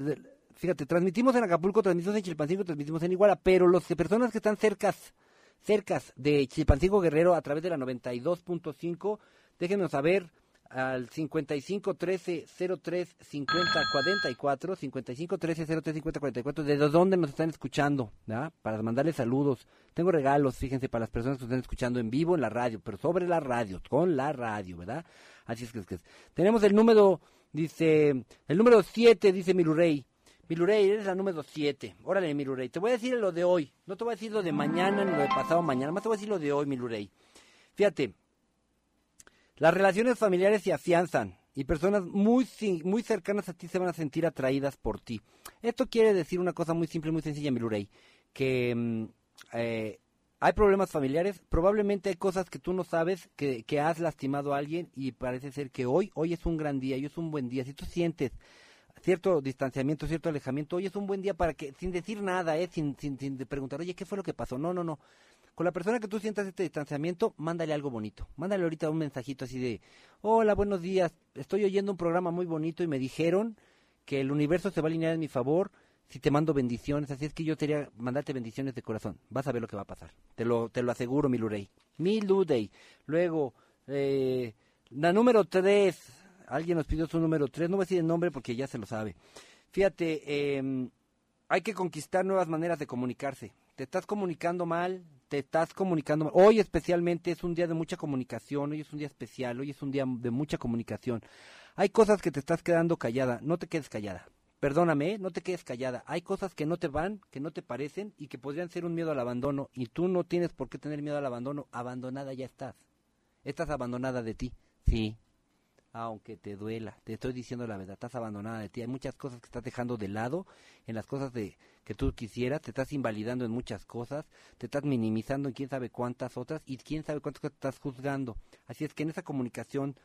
Fíjate, transmitimos en Acapulco, transmitimos en Chilpancingo, transmitimos en Iguala, pero las personas que están cercas, cercas de Chilpancingo Guerrero a través de la 92.5, déjenos saber al 55 13 03 50 44 55 13 03 50 44 desde dónde nos están escuchando ¿verdad? para mandarles saludos tengo regalos fíjense para las personas que nos están escuchando en vivo en la radio pero sobre la radio con la radio verdad así es que es que es. tenemos el número dice el número 7 dice Milurey Milurey, eres la número 7. Órale, Milurey. Te voy a decir lo de hoy. No te voy a decir lo de mañana ni lo de pasado mañana. Más te voy a decir lo de hoy, Milurey. Fíjate, las relaciones familiares se afianzan y personas muy, muy cercanas a ti se van a sentir atraídas por ti. Esto quiere decir una cosa muy simple, muy sencilla, Milurey, que mm, eh, hay problemas familiares, probablemente hay cosas que tú no sabes, que, que has lastimado a alguien y parece ser que hoy, hoy es un gran día, hoy es un buen día. Si tú sientes cierto distanciamiento, cierto alejamiento, hoy es un buen día para que, sin decir nada, ¿eh? sin, sin, sin preguntar, oye, ¿qué fue lo que pasó? No, no, no. Con la persona que tú sientas este distanciamiento, mándale algo bonito. Mándale ahorita un mensajito así de, hola, buenos días, estoy oyendo un programa muy bonito y me dijeron que el universo se va a alinear en mi favor si te mando bendiciones, así es que yo quería mandarte bendiciones de corazón. Vas a ver lo que va a pasar. Te lo, te lo aseguro, Milurey. Miludey. Luego, eh, la número tres. Alguien nos pidió su número tres. No voy a decir el nombre porque ya se lo sabe. Fíjate, eh, hay que conquistar nuevas maneras de comunicarse. Te estás comunicando mal, te estás comunicando. Hoy especialmente es un día de mucha comunicación, hoy es un día especial, hoy es un día de mucha comunicación. Hay cosas que te estás quedando callada, no te quedes callada. Perdóname, ¿eh? no te quedes callada. Hay cosas que no te van, que no te parecen y que podrían ser un miedo al abandono y tú no tienes por qué tener miedo al abandono. Abandonada ya estás. Estás abandonada de ti. Sí, aunque te duela, te estoy diciendo la verdad, estás abandonada de ti. Hay muchas cosas que estás dejando de lado en las cosas de que tú quisieras, te estás invalidando en muchas cosas, te estás minimizando en quién sabe cuántas otras y quién sabe cuántas cosas estás juzgando. Así es que en esa comunicación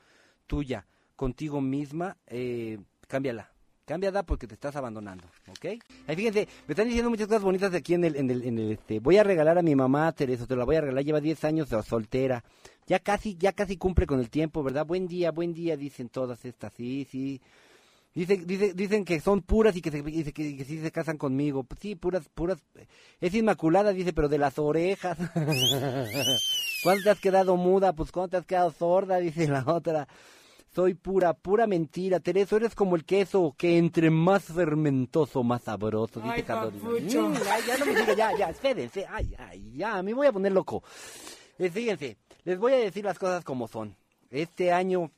tuya contigo misma, eh, cámbiala. Cámbiala porque te estás abandonando, ¿ok? Ahí fíjense, me están diciendo muchas cosas bonitas de aquí en el, en el, en el, este, voy a regalar a mi mamá, Teresa, te la voy a regalar, lleva 10 años soltera, ya casi, ya casi cumple con el tiempo, ¿verdad? Buen día, buen día, dicen todas estas, sí, sí. Dice, dice, dicen que son puras y que, se, que sí se casan conmigo. Pues sí, puras, puras. Es inmaculada, dice, pero de las orejas. ¿Cuándo te has quedado muda? Pues ¿cuándo te has quedado sorda? Dice la otra. Soy pura, pura mentira. Teresa, eres como el queso que entre más fermentoso, más sabroso. Dice papucho. Mm, ay, ya no me diga, ya, ya, espérense. Ay, ay, ya, me voy a poner loco. Eh, fíjense, les voy a decir las cosas como son. Este año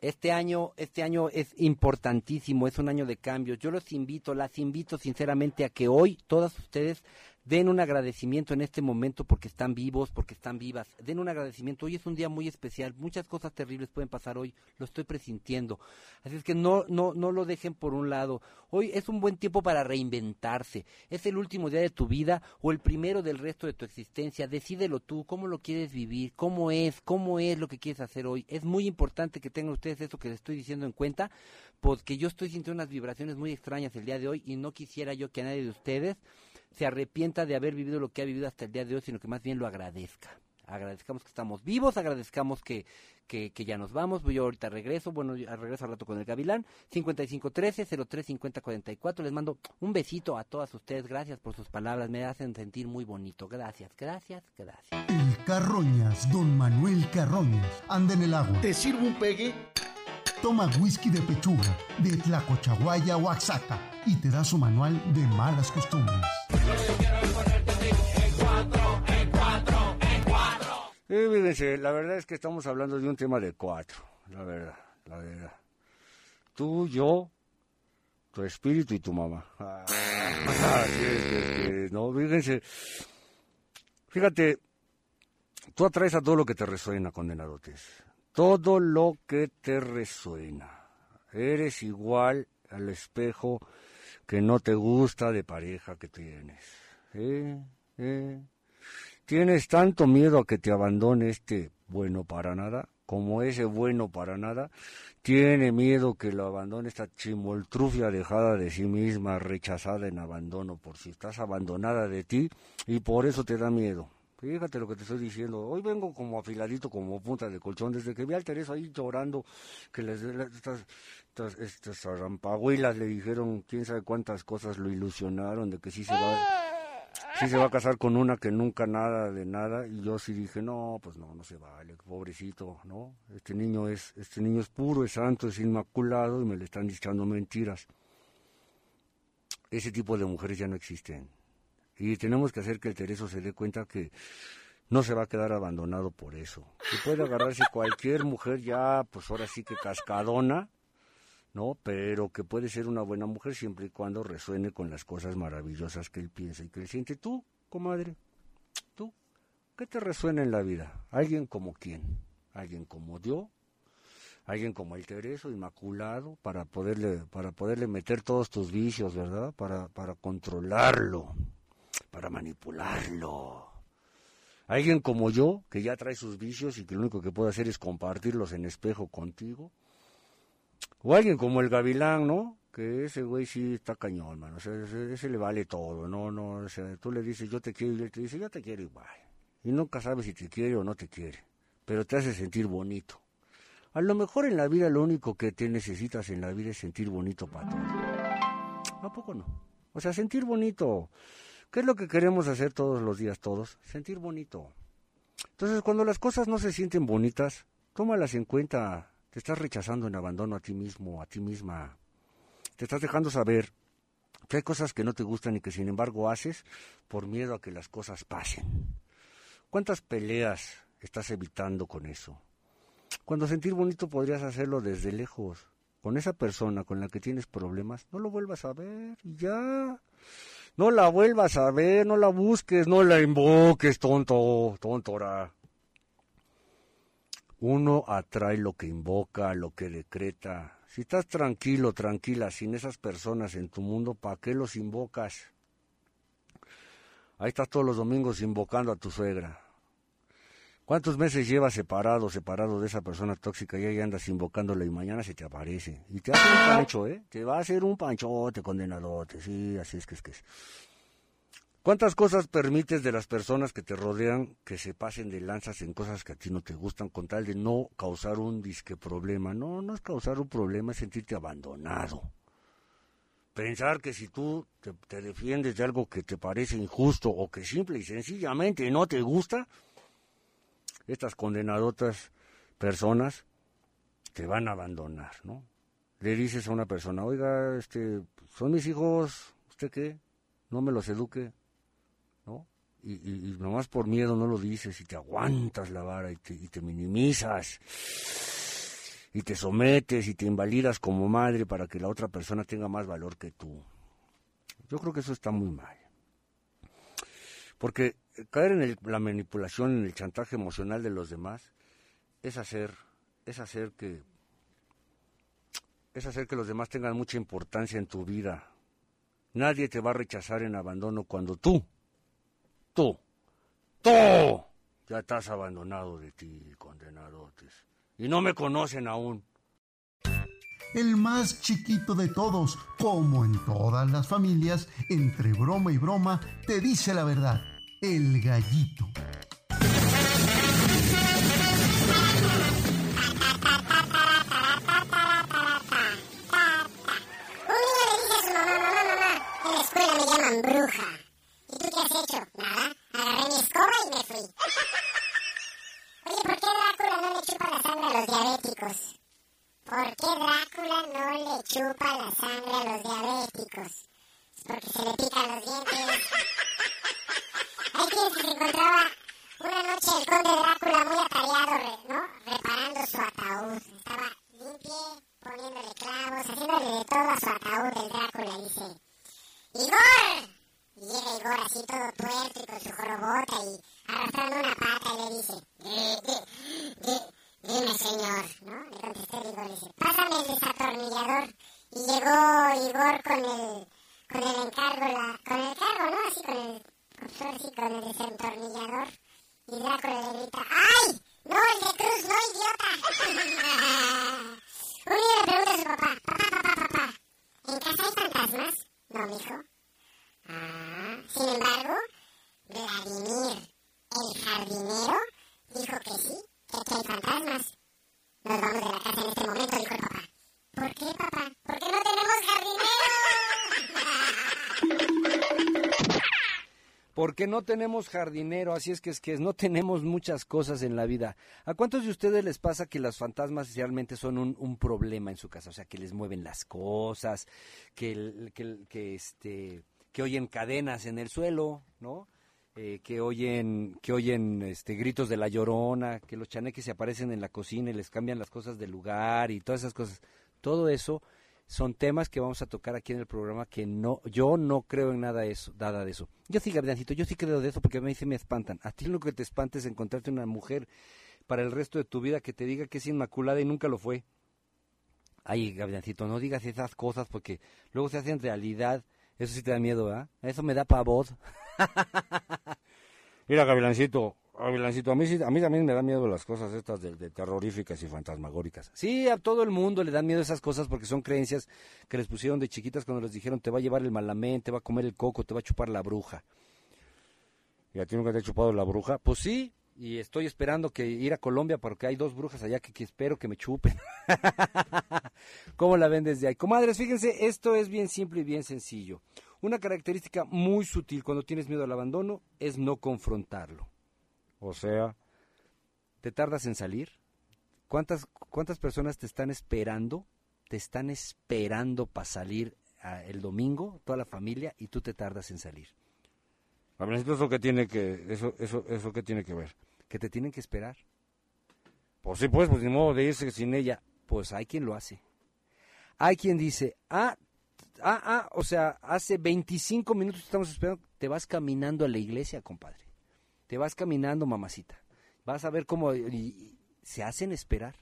este año, este año es importantísimo, es un año de cambios. Yo los invito, las invito sinceramente a que hoy todas ustedes den un agradecimiento en este momento porque están vivos, porque están vivas. Den un agradecimiento. Hoy es un día muy especial. Muchas cosas terribles pueden pasar hoy. Lo estoy presintiendo. Así es que no, no, no lo dejen por un lado. Hoy es un buen tiempo para reinventarse. Es el último día de tu vida o el primero del resto de tu existencia. Decídelo tú. ¿Cómo lo quieres vivir? ¿Cómo es? ¿Cómo es lo que quieres hacer hoy? Es muy importante que tengan ustedes esto que les estoy diciendo en cuenta porque yo estoy sintiendo unas vibraciones muy extrañas el día de hoy y no quisiera yo que a nadie de ustedes se arrepienta de haber vivido lo que ha vivido hasta el día de hoy, sino que más bien lo agradezca. agradezcamos que estamos vivos, agradezcamos que, que, que ya nos vamos, yo ahorita regreso, bueno, regreso al rato con el Gavilán, 5513-035044, les mando un besito a todas ustedes, gracias por sus palabras, me hacen sentir muy bonito, gracias, gracias, gracias. El Carroñas, don Manuel Carroñas, anda en el agua. ¿Te sirvo un pegue? Toma whisky de pechuga, de Tlacochahuaya, Oaxaca, y te da su manual de malas costumbres. Sí, fíjense, la verdad es que estamos hablando de un tema de cuatro, la verdad, la verdad. Tú, yo, tu espíritu y tu mamá. Ah, es, es que, no, fíjense, fíjate, tú atraes a todo lo que te resuena, condenadotes. Todo lo que te resuena. Eres igual al espejo que no te gusta de pareja que tienes. ¿Eh? ¿Eh? Tienes tanto miedo a que te abandone este bueno para nada, como ese bueno para nada, tiene miedo que lo abandone esta chimoltrufia dejada de sí misma, rechazada en abandono por si estás abandonada de ti y por eso te da miedo. Fíjate lo que te estoy diciendo. Hoy vengo como afiladito, como punta de colchón, desde que vi al Teresa ahí llorando, que les, estas, estas, estas le dijeron quién sabe cuántas cosas lo ilusionaron, de que sí se va, sí se va a casar con una que nunca nada de nada, y yo sí dije, no, pues no, no se vale, pobrecito, ¿no? Este niño es, este niño es puro, es santo, es inmaculado, y me le están echando mentiras. Ese tipo de mujeres ya no existen. Y tenemos que hacer que el Tereso se dé cuenta que no se va a quedar abandonado por eso. Que puede agarrarse cualquier mujer ya, pues ahora sí que cascadona, ¿no? Pero que puede ser una buena mujer siempre y cuando resuene con las cosas maravillosas que él piensa y que él siente. Tú, comadre, tú, ¿qué te resuena en la vida? ¿Alguien como quién? ¿Alguien como Dios? alguien como el Tereso, inmaculado, para poderle, para poderle meter todos tus vicios, ¿verdad? Para, para controlarlo, para manipularlo. Alguien como yo, que ya trae sus vicios y que lo único que puede hacer es compartirlos en espejo contigo. O alguien como el Gavilán, ¿no? Que ese güey sí está cañón, mano. O sea, ese, le vale todo, ¿no? no o tú le dices, yo te quiero, y él te dice, yo te quiero igual. Y nunca sabes si te quiere o no te quiere. Pero te hace sentir bonito. A lo mejor en la vida lo único que te necesitas en la vida es sentir bonito para todo. ¿A poco no? O sea, sentir bonito. ¿Qué es lo que queremos hacer todos los días todos? Sentir bonito. Entonces, cuando las cosas no se sienten bonitas, tómalas en cuenta. Te estás rechazando en abandono a ti mismo, a ti misma. Te estás dejando saber que hay cosas que no te gustan y que sin embargo haces por miedo a que las cosas pasen. ¿Cuántas peleas estás evitando con eso? Cuando sentir bonito podrías hacerlo desde lejos. Con esa persona con la que tienes problemas, no lo vuelvas a ver y ya. No la vuelvas a ver, no la busques, no la invoques, tonto, tontora. Uno atrae lo que invoca, lo que decreta. Si estás tranquilo, tranquila, sin esas personas en tu mundo, ¿para qué los invocas? Ahí estás todos los domingos invocando a tu suegra. ¿Cuántos meses llevas separado, separado de esa persona tóxica y ahí andas invocándola y mañana se te aparece? Y te hace un pancho, ¿eh? Te va a hacer un panchote condenadote, sí, así es que es que es. ¿Cuántas cosas permites de las personas que te rodean que se pasen de lanzas en cosas que a ti no te gustan con tal de no causar un disque problema? No, no es causar un problema, es sentirte abandonado. Pensar que si tú te, te defiendes de algo que te parece injusto o que simple y sencillamente no te gusta, estas condenadotas personas te van a abandonar, ¿no? Le dices a una persona, oiga, este, son mis hijos, ¿usted qué? No me los eduque, ¿no? Y, y, nomás por miedo no lo dices y te aguantas la vara y te, y te minimizas y te sometes y te invalidas como madre para que la otra persona tenga más valor que tú. Yo creo que eso está muy mal. Porque caer en la manipulación, en el chantaje emocional de los demás, es hacer, es hacer que, es hacer que los demás tengan mucha importancia en tu vida. Nadie te va a rechazar en abandono cuando tú, tú, tú, ya estás abandonado de ti, condenadotes. Y no me conocen aún. El más chiquito de todos, como en todas las familias, entre broma y broma, te dice la verdad el gallito. Un día le dije a su mamá, mamá, mamá, en la escuela me llaman bruja. ¿Y tú qué has hecho? Nada. Agarré mi escoba y me fui. Oye, ¿por qué Drácula no le chupa la sangre a los diabéticos? ¿Por qué Drácula no le chupa la sangre a los diabéticos? Es porque se le pican los dientes. Se encontraba una noche el conde Drácula muy atareado, re- ¿no? Reparando su ataúd. Estaba limpio, poniéndole clavos, haciéndole de todo a su ataúd el Drácula. y Dice, ¡Igor! Y llega Igor así todo tuerto y con su jorobota y arrastrando una pata y le dice, "Di- di- di- dime señor, ¿no? Le contestó Igor, le dice, pásame el desatornillador. Y llegó Igor con el, con el encargo, la, con el cargo, ¿no? Así con el, así con el desatornillador. Y Drácula le grita, ¡ay! ¡No, el de Cruz, no, idiota! Un día le pregunta a su papá, papá, papá, papá, ¿en casa hay fantasmas? No, mijo. Ah, sin embargo, Vladimir, el jardinero, dijo que sí, que aquí hay fantasmas. Nos vamos de Porque no tenemos jardinero, así es que es que no tenemos muchas cosas en la vida. ¿A cuántos de ustedes les pasa que los fantasmas realmente son un, un problema en su casa? O sea, que les mueven las cosas, que, que, que, este, que oyen cadenas en el suelo, ¿no? Eh, que oyen, que oyen este, gritos de la llorona, que los chaneques se aparecen en la cocina y les cambian las cosas de lugar y todas esas cosas. Todo eso son temas que vamos a tocar aquí en el programa que no, yo no creo en nada de eso, nada de eso. Yo sí, Gabrielcito, yo sí creo de eso porque a mí sí me espantan. A ti lo que te espanta es encontrarte una mujer para el resto de tu vida que te diga que es inmaculada y nunca lo fue. Ay, Gabrielcito, no digas esas cosas porque luego se hacen realidad. Eso sí te da miedo, ¿verdad? Eso me da pavor. Mira, Gavilancito, a mí, a mí también me dan miedo las cosas estas de, de terroríficas y fantasmagóricas. Sí, a todo el mundo le dan miedo esas cosas porque son creencias que les pusieron de chiquitas cuando les dijeron te va a llevar el malamén, te va a comer el coco, te va a chupar la bruja. ¿Y a ti nunca te ha chupado la bruja? Pues sí, y estoy esperando que ir a Colombia porque hay dos brujas allá que, que espero que me chupen. ¿Cómo la ven desde ahí? Comadres, fíjense, esto es bien simple y bien sencillo. Una característica muy sutil cuando tienes miedo al abandono es no confrontarlo. O sea, ¿Te tardas en salir? ¿Cuántas, cuántas personas te están esperando? Te están esperando para salir ah, el domingo, toda la familia, y tú te tardas en salir. Gavilancito, ¿eso qué tiene que, eso, eso, eso qué tiene que ver? Que te tienen que esperar. Pues sí, pues, pues ni modo de irse sin ella. Pues hay quien lo hace. Hay quien dice, ah, ah, ah, o sea, hace 25 minutos estamos esperando, te vas caminando a la iglesia, compadre. Te vas caminando, mamacita. Vas a ver cómo y- se hacen esperar.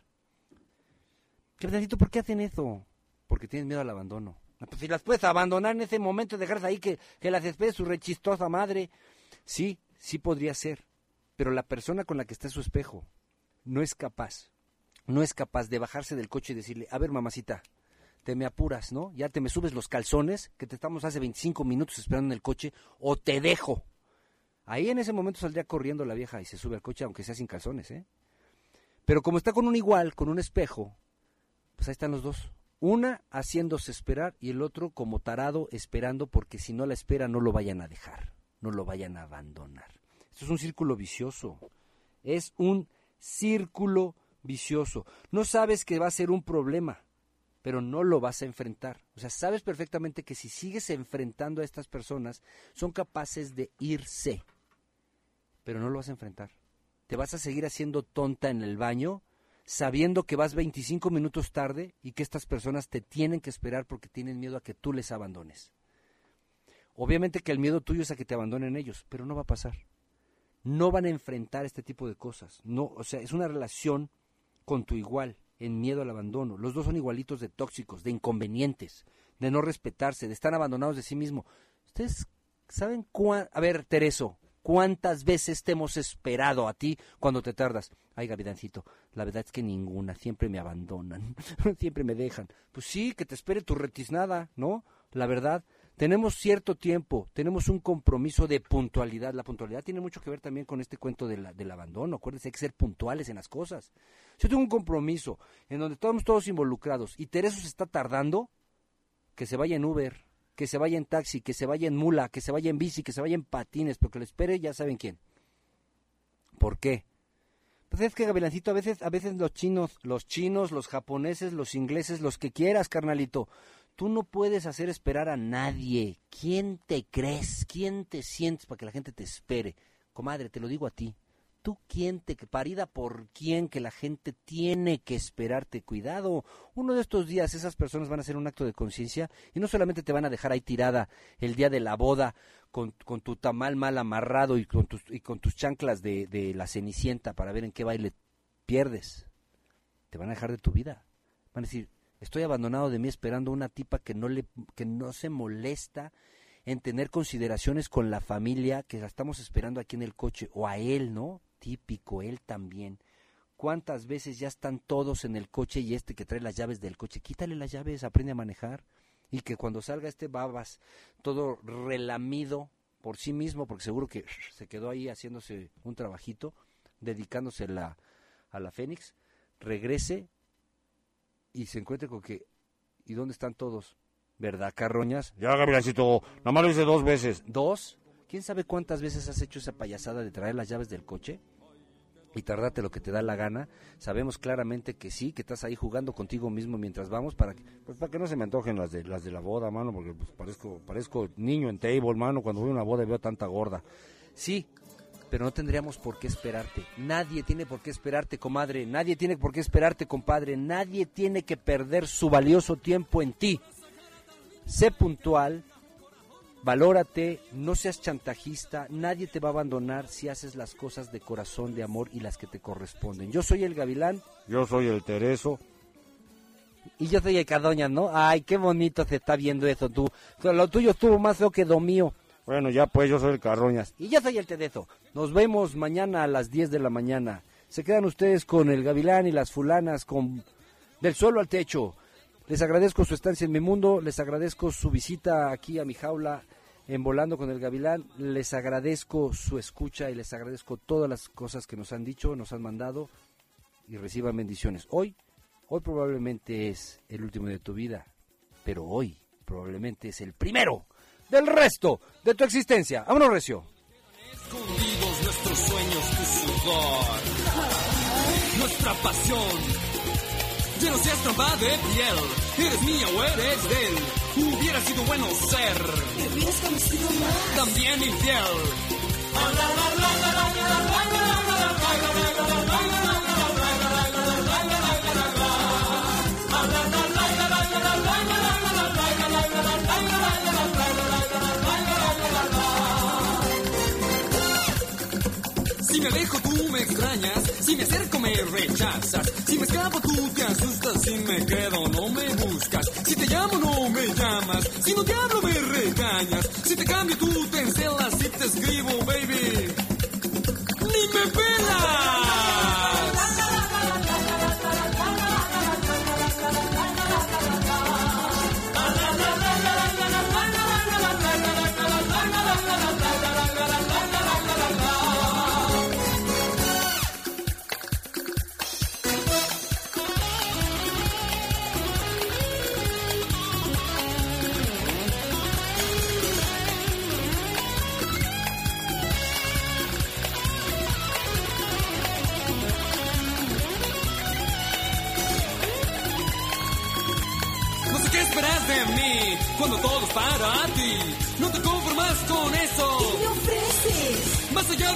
¿Qué pedacito, por qué hacen eso? Porque tienen miedo al abandono. Ah, Pues si las puedes abandonar en ese momento, dejarlas ahí que, que las espere su rechistosa madre. Sí, sí podría ser. Pero la persona con la que está su espejo no es capaz no es capaz de bajarse del coche y decirle, a ver mamacita, te me apuras, ¿no? Ya te me subes los calzones, que te estamos hace 25 minutos esperando en el coche, o te dejo. Ahí en ese momento saldría corriendo la vieja y se sube al coche, aunque sea sin calzones, ¿eh? Pero como está con un igual, con un espejo, pues ahí están los dos. Una haciéndose esperar y el otro como tarado esperando porque si no la espera no lo vayan a dejar, no lo vayan a abandonar. Esto es un círculo vicioso. Es un círculo vicioso. No sabes que va a ser un problema, pero no lo vas a enfrentar. O sea, sabes perfectamente que si sigues enfrentando a estas personas, son capaces de irse, pero no lo vas a enfrentar. Te vas a seguir haciendo tonta en el baño, sabiendo que vas 25 minutos tarde y que estas personas te tienen que esperar porque tienen miedo a que tú les abandones. Obviamente que el miedo tuyo es a que te abandonen ellos, pero no va a pasar. No van a enfrentar este tipo de cosas. No, o sea, es una relación con tu igual, en miedo al abandono. Los dos son igualitos de tóxicos, de inconvenientes, de no respetarse, de estar abandonados de sí mismo. Ustedes saben cuán... A ver, Tereso, ¿cuántas veces te hemos esperado a ti cuando te tardas? Ay, Gavidancito, la verdad es que ninguna, siempre me abandonan, siempre me dejan. Pues sí, que te espere tu retiznada, ¿no? La verdad, tenemos cierto tiempo, tenemos un compromiso de puntualidad. La puntualidad tiene mucho que ver también con este cuento del abandono. Acuérdense, hay que ser puntuales en las cosas. Si yo tengo un compromiso en donde estamos todos involucrados y Tereso se está tardando, que se vaya en Uber, que se vaya en taxi, que se vaya en mula, que se vaya en bici, que se vaya en patines, pero que lo espere ya saben quién. ¿Por qué? Pues es que Gavilancito, a veces, a veces los chinos, los chinos, los japoneses, los ingleses, los que quieras, carnalito, tú no puedes hacer esperar a nadie. ¿Quién te crees? ¿Quién te sientes para que la gente te espere? Comadre, te lo digo a ti. ¿Tú quién te parida por quién que la gente tiene que esperarte? Cuidado. Uno de estos días esas personas van a hacer un acto de conciencia y no solamente te van a dejar ahí tirada el día de la boda con, con tu tamal mal amarrado y con tus, y con tus chanclas de, de la cenicienta para ver en qué baile pierdes. Te van a dejar de tu vida. Van a decir, estoy abandonado de mí esperando una tipa que no, le, que no se molesta en tener consideraciones con la familia que la estamos esperando aquí en el coche o a él, ¿no? Típico, él también. ¿Cuántas veces ya están todos en el coche y este que trae las llaves del coche, quítale las llaves, aprende a manejar y que cuando salga este babas todo relamido por sí mismo, porque seguro que se quedó ahí haciéndose un trabajito, dedicándose la, a la Fénix, regrese y se encuentre con que, ¿y dónde están todos? ¿Verdad, Carroñas? Ya, Gavilancito, nada más lo hice dos veces. ¿Dos? ¿Quién sabe cuántas veces has hecho esa payasada de traer las llaves del coche? Y tardarte lo que te da la gana. Sabemos claramente que sí, que estás ahí jugando contigo mismo mientras vamos para que, pues para que no se me antojen las de las de la boda, mano, porque pues parezco parezco niño en table, mano, cuando voy a una boda y veo tanta gorda. Sí, pero no tendríamos por qué esperarte. Nadie tiene por qué esperarte, comadre. Nadie tiene por qué esperarte, compadre. Nadie tiene que perder su valioso tiempo en ti. Sé puntual, valórate, no seas chantajista, nadie te va a abandonar si haces las cosas de corazón, de amor y las que te corresponden. Yo soy el gavilán Yo soy el Tereso. y yo soy el Cardoña, ¿no? Ay, qué bonito se está viendo eso tú. Lo tuyo estuvo más feo que lo mío. Bueno, ya pues, yo soy el Carroñas. Y yo soy el Tedezo. Nos vemos mañana a las 10 de la mañana. Se quedan ustedes con el gavilán y las fulanas con del suelo al techo. Les agradezco su estancia en mi mundo, les agradezco su visita aquí a mi jaula en Volando con el Gavilán, les agradezco su escucha y les agradezco todas las cosas que nos han dicho, nos han mandado y reciban bendiciones. Hoy, hoy probablemente es el último de tu vida, pero hoy probablemente es el primero del resto de tu existencia. Vámonos, Recio. Nuestros sueños, tu sudor, nuestra pasión. Ya no seas trampa de piel, eres mía o eres de él. Hubiera sido bueno ser. También infiel. Si me alejo tú me extrañas, si me acerco me rechazas, si me escapo tú te asustas, si me quedo no me buscas, si te llamo no me llamas, si no te hablo me regañas, si te cambio tú te encelas, si te escribo baby, ni me pelas.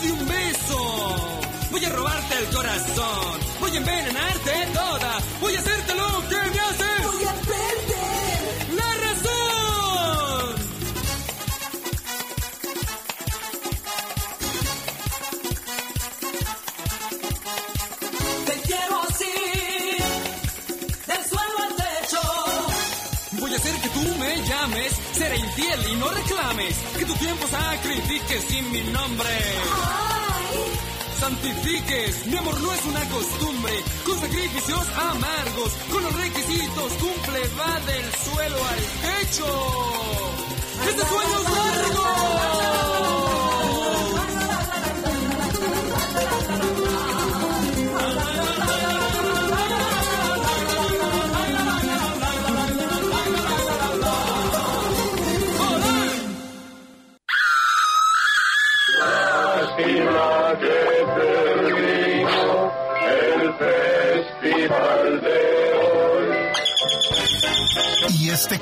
De un beso. Voy a robarte el corazón. Voy a envenenarte toda. Voy a hacerte lo que me haces. Voy a perder. La razón. Te quiero así, del suelo al techo. Voy a hacer que tú me llames. Seré infiel y no reclames. Que tu tiempo sacrifiques sin mi nombre. Santifiques. Mi amor no es una costumbre, con sacrificios amargos, con los requisitos cumple, va del suelo al techo. ¡Este sueño es largo!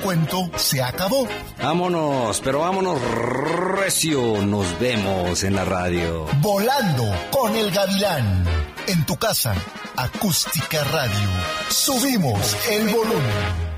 Cuento se acabó. Vámonos, pero vámonos recio. Nos vemos en la radio. Volando con el gavilán. En tu casa, Acústica Radio. Subimos el volumen.